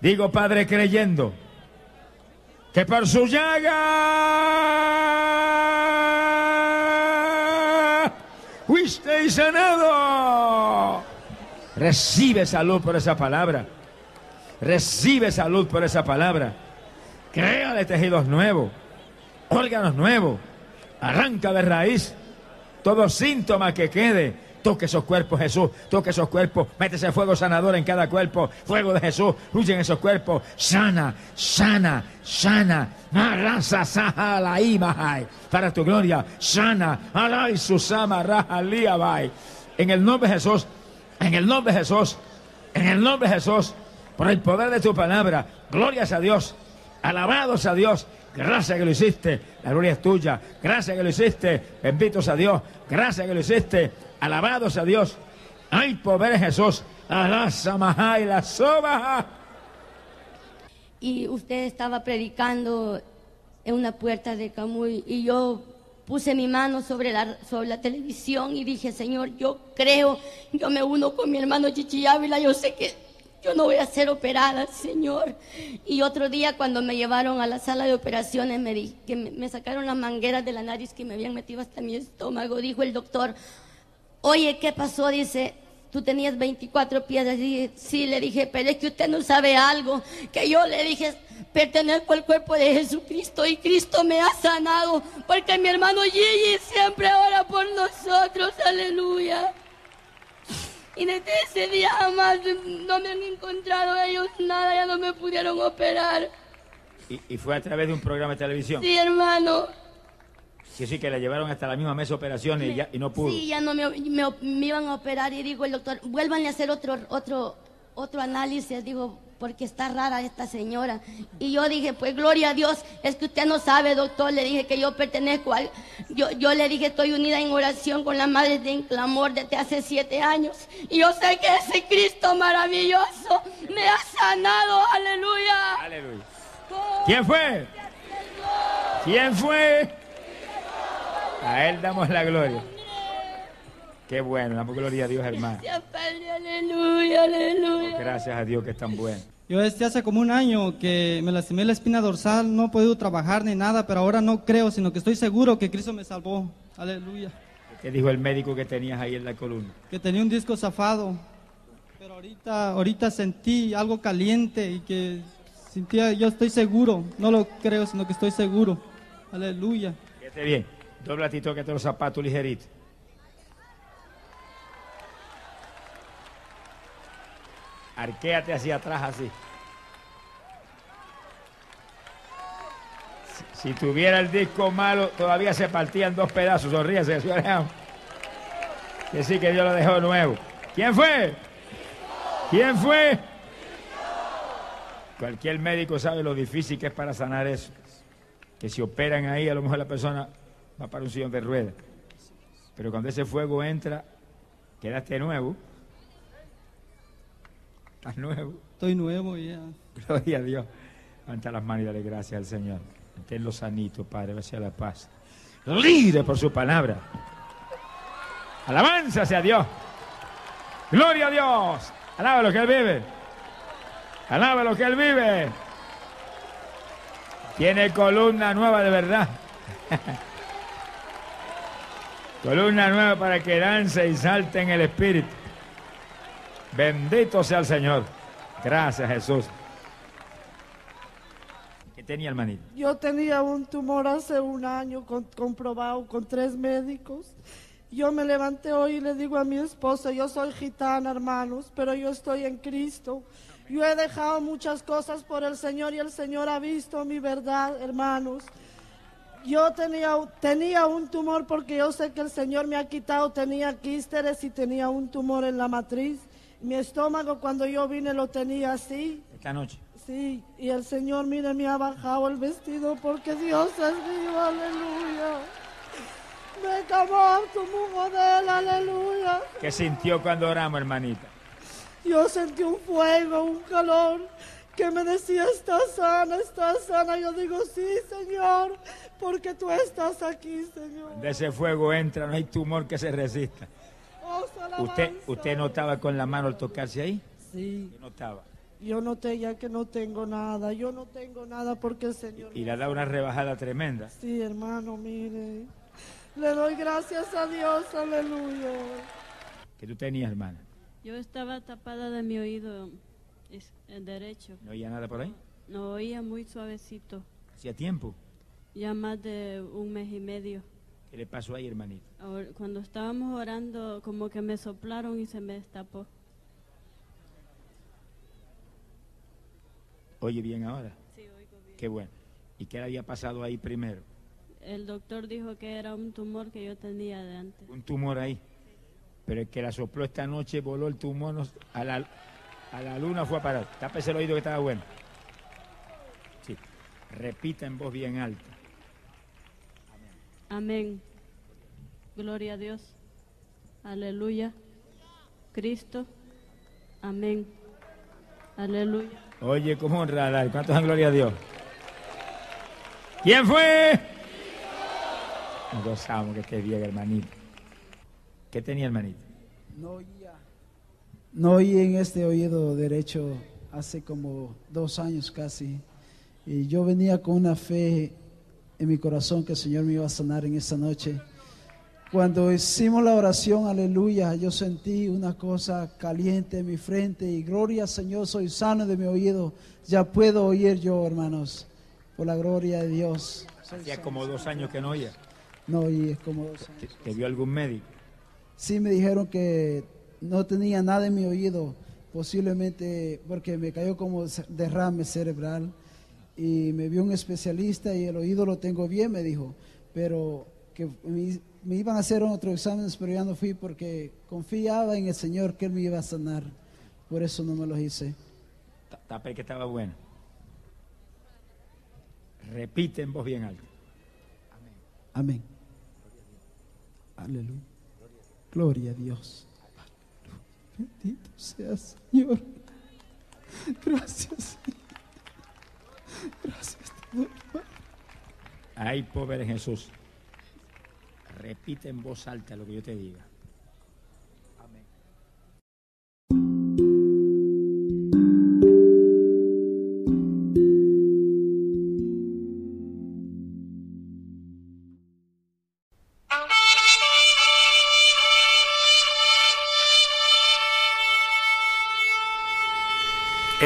digo Padre creyendo que por su llaga fuiste sanado. Recibe salud por esa palabra. Recibe salud por esa palabra. Créale tejidos nuevos, órganos nuevos. Arranca de raíz todo síntoma que quede Toque esos cuerpos, Jesús. Toque esos cuerpos. Métese fuego sanador en cada cuerpo. Fuego de Jesús. Fluye en esos cuerpos. Sana, sana, sana. Para tu gloria. Sana. Susama En el nombre de Jesús. En el nombre de Jesús. En el nombre de Jesús. Por el poder de tu palabra. Glorias a Dios. Alabados a Dios. Gracias que lo hiciste. La gloria es tuya. Gracias que lo hiciste. Benditos a Dios. Gracias que lo hiciste. Alabados a Dios. Ay, poder Jesús. y la soba. Y usted estaba predicando en una puerta de Camuy y yo puse mi mano sobre la, sobre la televisión y dije, Señor, yo creo, yo me uno con mi hermano Chichi Ávila, yo sé que yo no voy a ser operada, Señor. Y otro día cuando me llevaron a la sala de operaciones, me, di, que me sacaron las mangueras de la nariz que me habían metido hasta mi estómago, dijo el doctor, Oye, ¿qué pasó? Dice, tú tenías 24 piedras. Y sí, le dije, pero es que usted no sabe algo. Que yo le dije, pertenezco al cuerpo de Jesucristo y Cristo me ha sanado. Porque mi hermano Gigi siempre ora por nosotros. Aleluya. Y desde ese día jamás no me han encontrado ellos nada, ya no me pudieron operar. ¿Y, y fue a través de un programa de televisión? Sí, hermano. Que sí, que la llevaron hasta la misma mesa de operaciones y, ya, y no pudo. Sí, ya no me, me, iban a operar y digo el doctor, vuélvanle a hacer otro, otro, otro análisis, digo, porque está rara esta señora. Y yo dije, pues gloria a Dios, es que usted no sabe, doctor, le dije que yo pertenezco al... Yo, yo le dije, estoy unida en oración con la Madre de Clamor desde hace siete años. Y yo sé que ese Cristo maravilloso me ha sanado, aleluya. Aleluya. ¿Quién fue? ¿Quién fue? A Él damos la gloria. Qué bueno, damos gloria a Dios, hermano. Gracias, Padre, aleluya, aleluya. Gracias a Dios que es tan bueno. Yo desde hace como un año que me lastimé la espina dorsal, no he podido trabajar ni nada, pero ahora no creo, sino que estoy seguro que Cristo me salvó. Aleluya. ¿Qué dijo el médico que tenías ahí en la columna? Que tenía un disco zafado, pero ahorita, ahorita sentí algo caliente y que sentía, yo estoy seguro, no lo creo, sino que estoy seguro. Aleluya. Fíjate bien. Dobla y tócate los zapatos ligeritos. Arquéate hacia atrás así. Si, tuviera el disco malo, todavía se partía en dos pedazos. Sonríese, señor. Que sí que Dios lo dejó nuevo. ¿Quién fue? ¿Quién fue? Cualquier médico sabe lo difícil que es para sanar eso. Que si operan ahí, a lo mejor la persona va para un sillón de ruedas. Pero cuando ese fuego entra, quedaste nuevo. Estás nuevo. Estoy nuevo ya. Gloria a Dios. Levanta las manos y dale gracias al Señor. Tenlo sanito, Padre, gracias a la paz. Libre por su palabra. Alabanza sea Dios. Gloria a Dios. Alaba lo que Él vive. Alaba lo que Él vive. Tiene columna nueva de verdad. columna nueva para que dance y salte en el Espíritu. Bendito sea el Señor. Gracias, Jesús. ¿Qué tenía, hermanito? Yo tenía un tumor hace un año comprobado con tres médicos. Yo me levanté hoy y le digo a mi esposa, yo soy gitana, hermanos, pero yo estoy en Cristo. Yo he dejado muchas cosas por el Señor y el Señor ha visto mi verdad, hermanos. Yo tenía, tenía un tumor porque yo sé que el Señor me ha quitado, tenía quísteres y tenía un tumor en la matriz. Mi estómago cuando yo vine lo tenía así, Esta noche. Sí, y el Señor, mire, me ha bajado el vestido porque Dios es vivo, aleluya. Me camó como de él, aleluya. ¿Qué sintió cuando oramos, hermanita? Yo sentí un fuego, un calor que me decía, estás sana, estás sana. Yo digo, sí, Señor, porque tú estás aquí, Señor. De ese fuego entra, no hay tumor que se resista. Oh, ¿Usted, usted notaba con la mano al tocarse ahí? Sí, Yo notaba. yo noté ya que no tengo nada. Yo no tengo nada porque el Señor... Y le da una rebajada tremenda. Sí, hermano, mire. Le doy gracias a Dios, aleluya. que tú tenías, hermana? Yo estaba tapada de mi oído es- el derecho. ¿No oía nada por ahí? No oía muy suavecito. Hacía tiempo. Ya más de un mes y medio. ¿Qué le pasó ahí, hermanito? Ahora, Cuando estábamos orando, como que me soplaron y se me destapó. Oye bien ahora. Sí, oigo bien. Qué bueno. ¿Y qué le había pasado ahí primero? El doctor dijo que era un tumor que yo tenía de antes. Un tumor ahí. Pero el que la sopló esta noche voló el tumor a la, a la luna fue a parar. Tápese el oído que estaba bueno. Sí. Repita en voz bien alta. Amén. Gloria a Dios. Aleluya. Cristo. Amén. Aleluya. Oye, cómo honrar. ¿Cuántos dan gloria a Dios? ¿Quién fue? Nos gozamos que esté bien, hermanito. ¿Qué tenía, hermanito? No oía. No oí en este oído derecho hace como dos años casi. Y yo venía con una fe en mi corazón que el Señor me iba a sanar en esta noche. Cuando hicimos la oración, aleluya, yo sentí una cosa caliente en mi frente y gloria Señor, soy sano de mi oído. Ya puedo oír yo, hermanos, por la gloria de Dios. Hacía como dos años que no oía. No oí, es como dos ¿Te, años. te vio algún médico? Sí me dijeron que no tenía nada en mi oído, posiblemente porque me cayó como derrame cerebral y me vio un especialista y el oído lo tengo bien, me dijo, pero que me, me iban a hacer otros exámenes, pero ya no fui porque confiaba en el Señor que Él me iba a sanar, por eso no me los hice. Ta- Tape que estaba bueno. Repite en voz bien alta. Amén. Aleluya. Gloria a Dios. Bendito sea Señor. Gracias. Gracias. Ay, pobre Jesús. Repite en voz alta lo que yo te diga.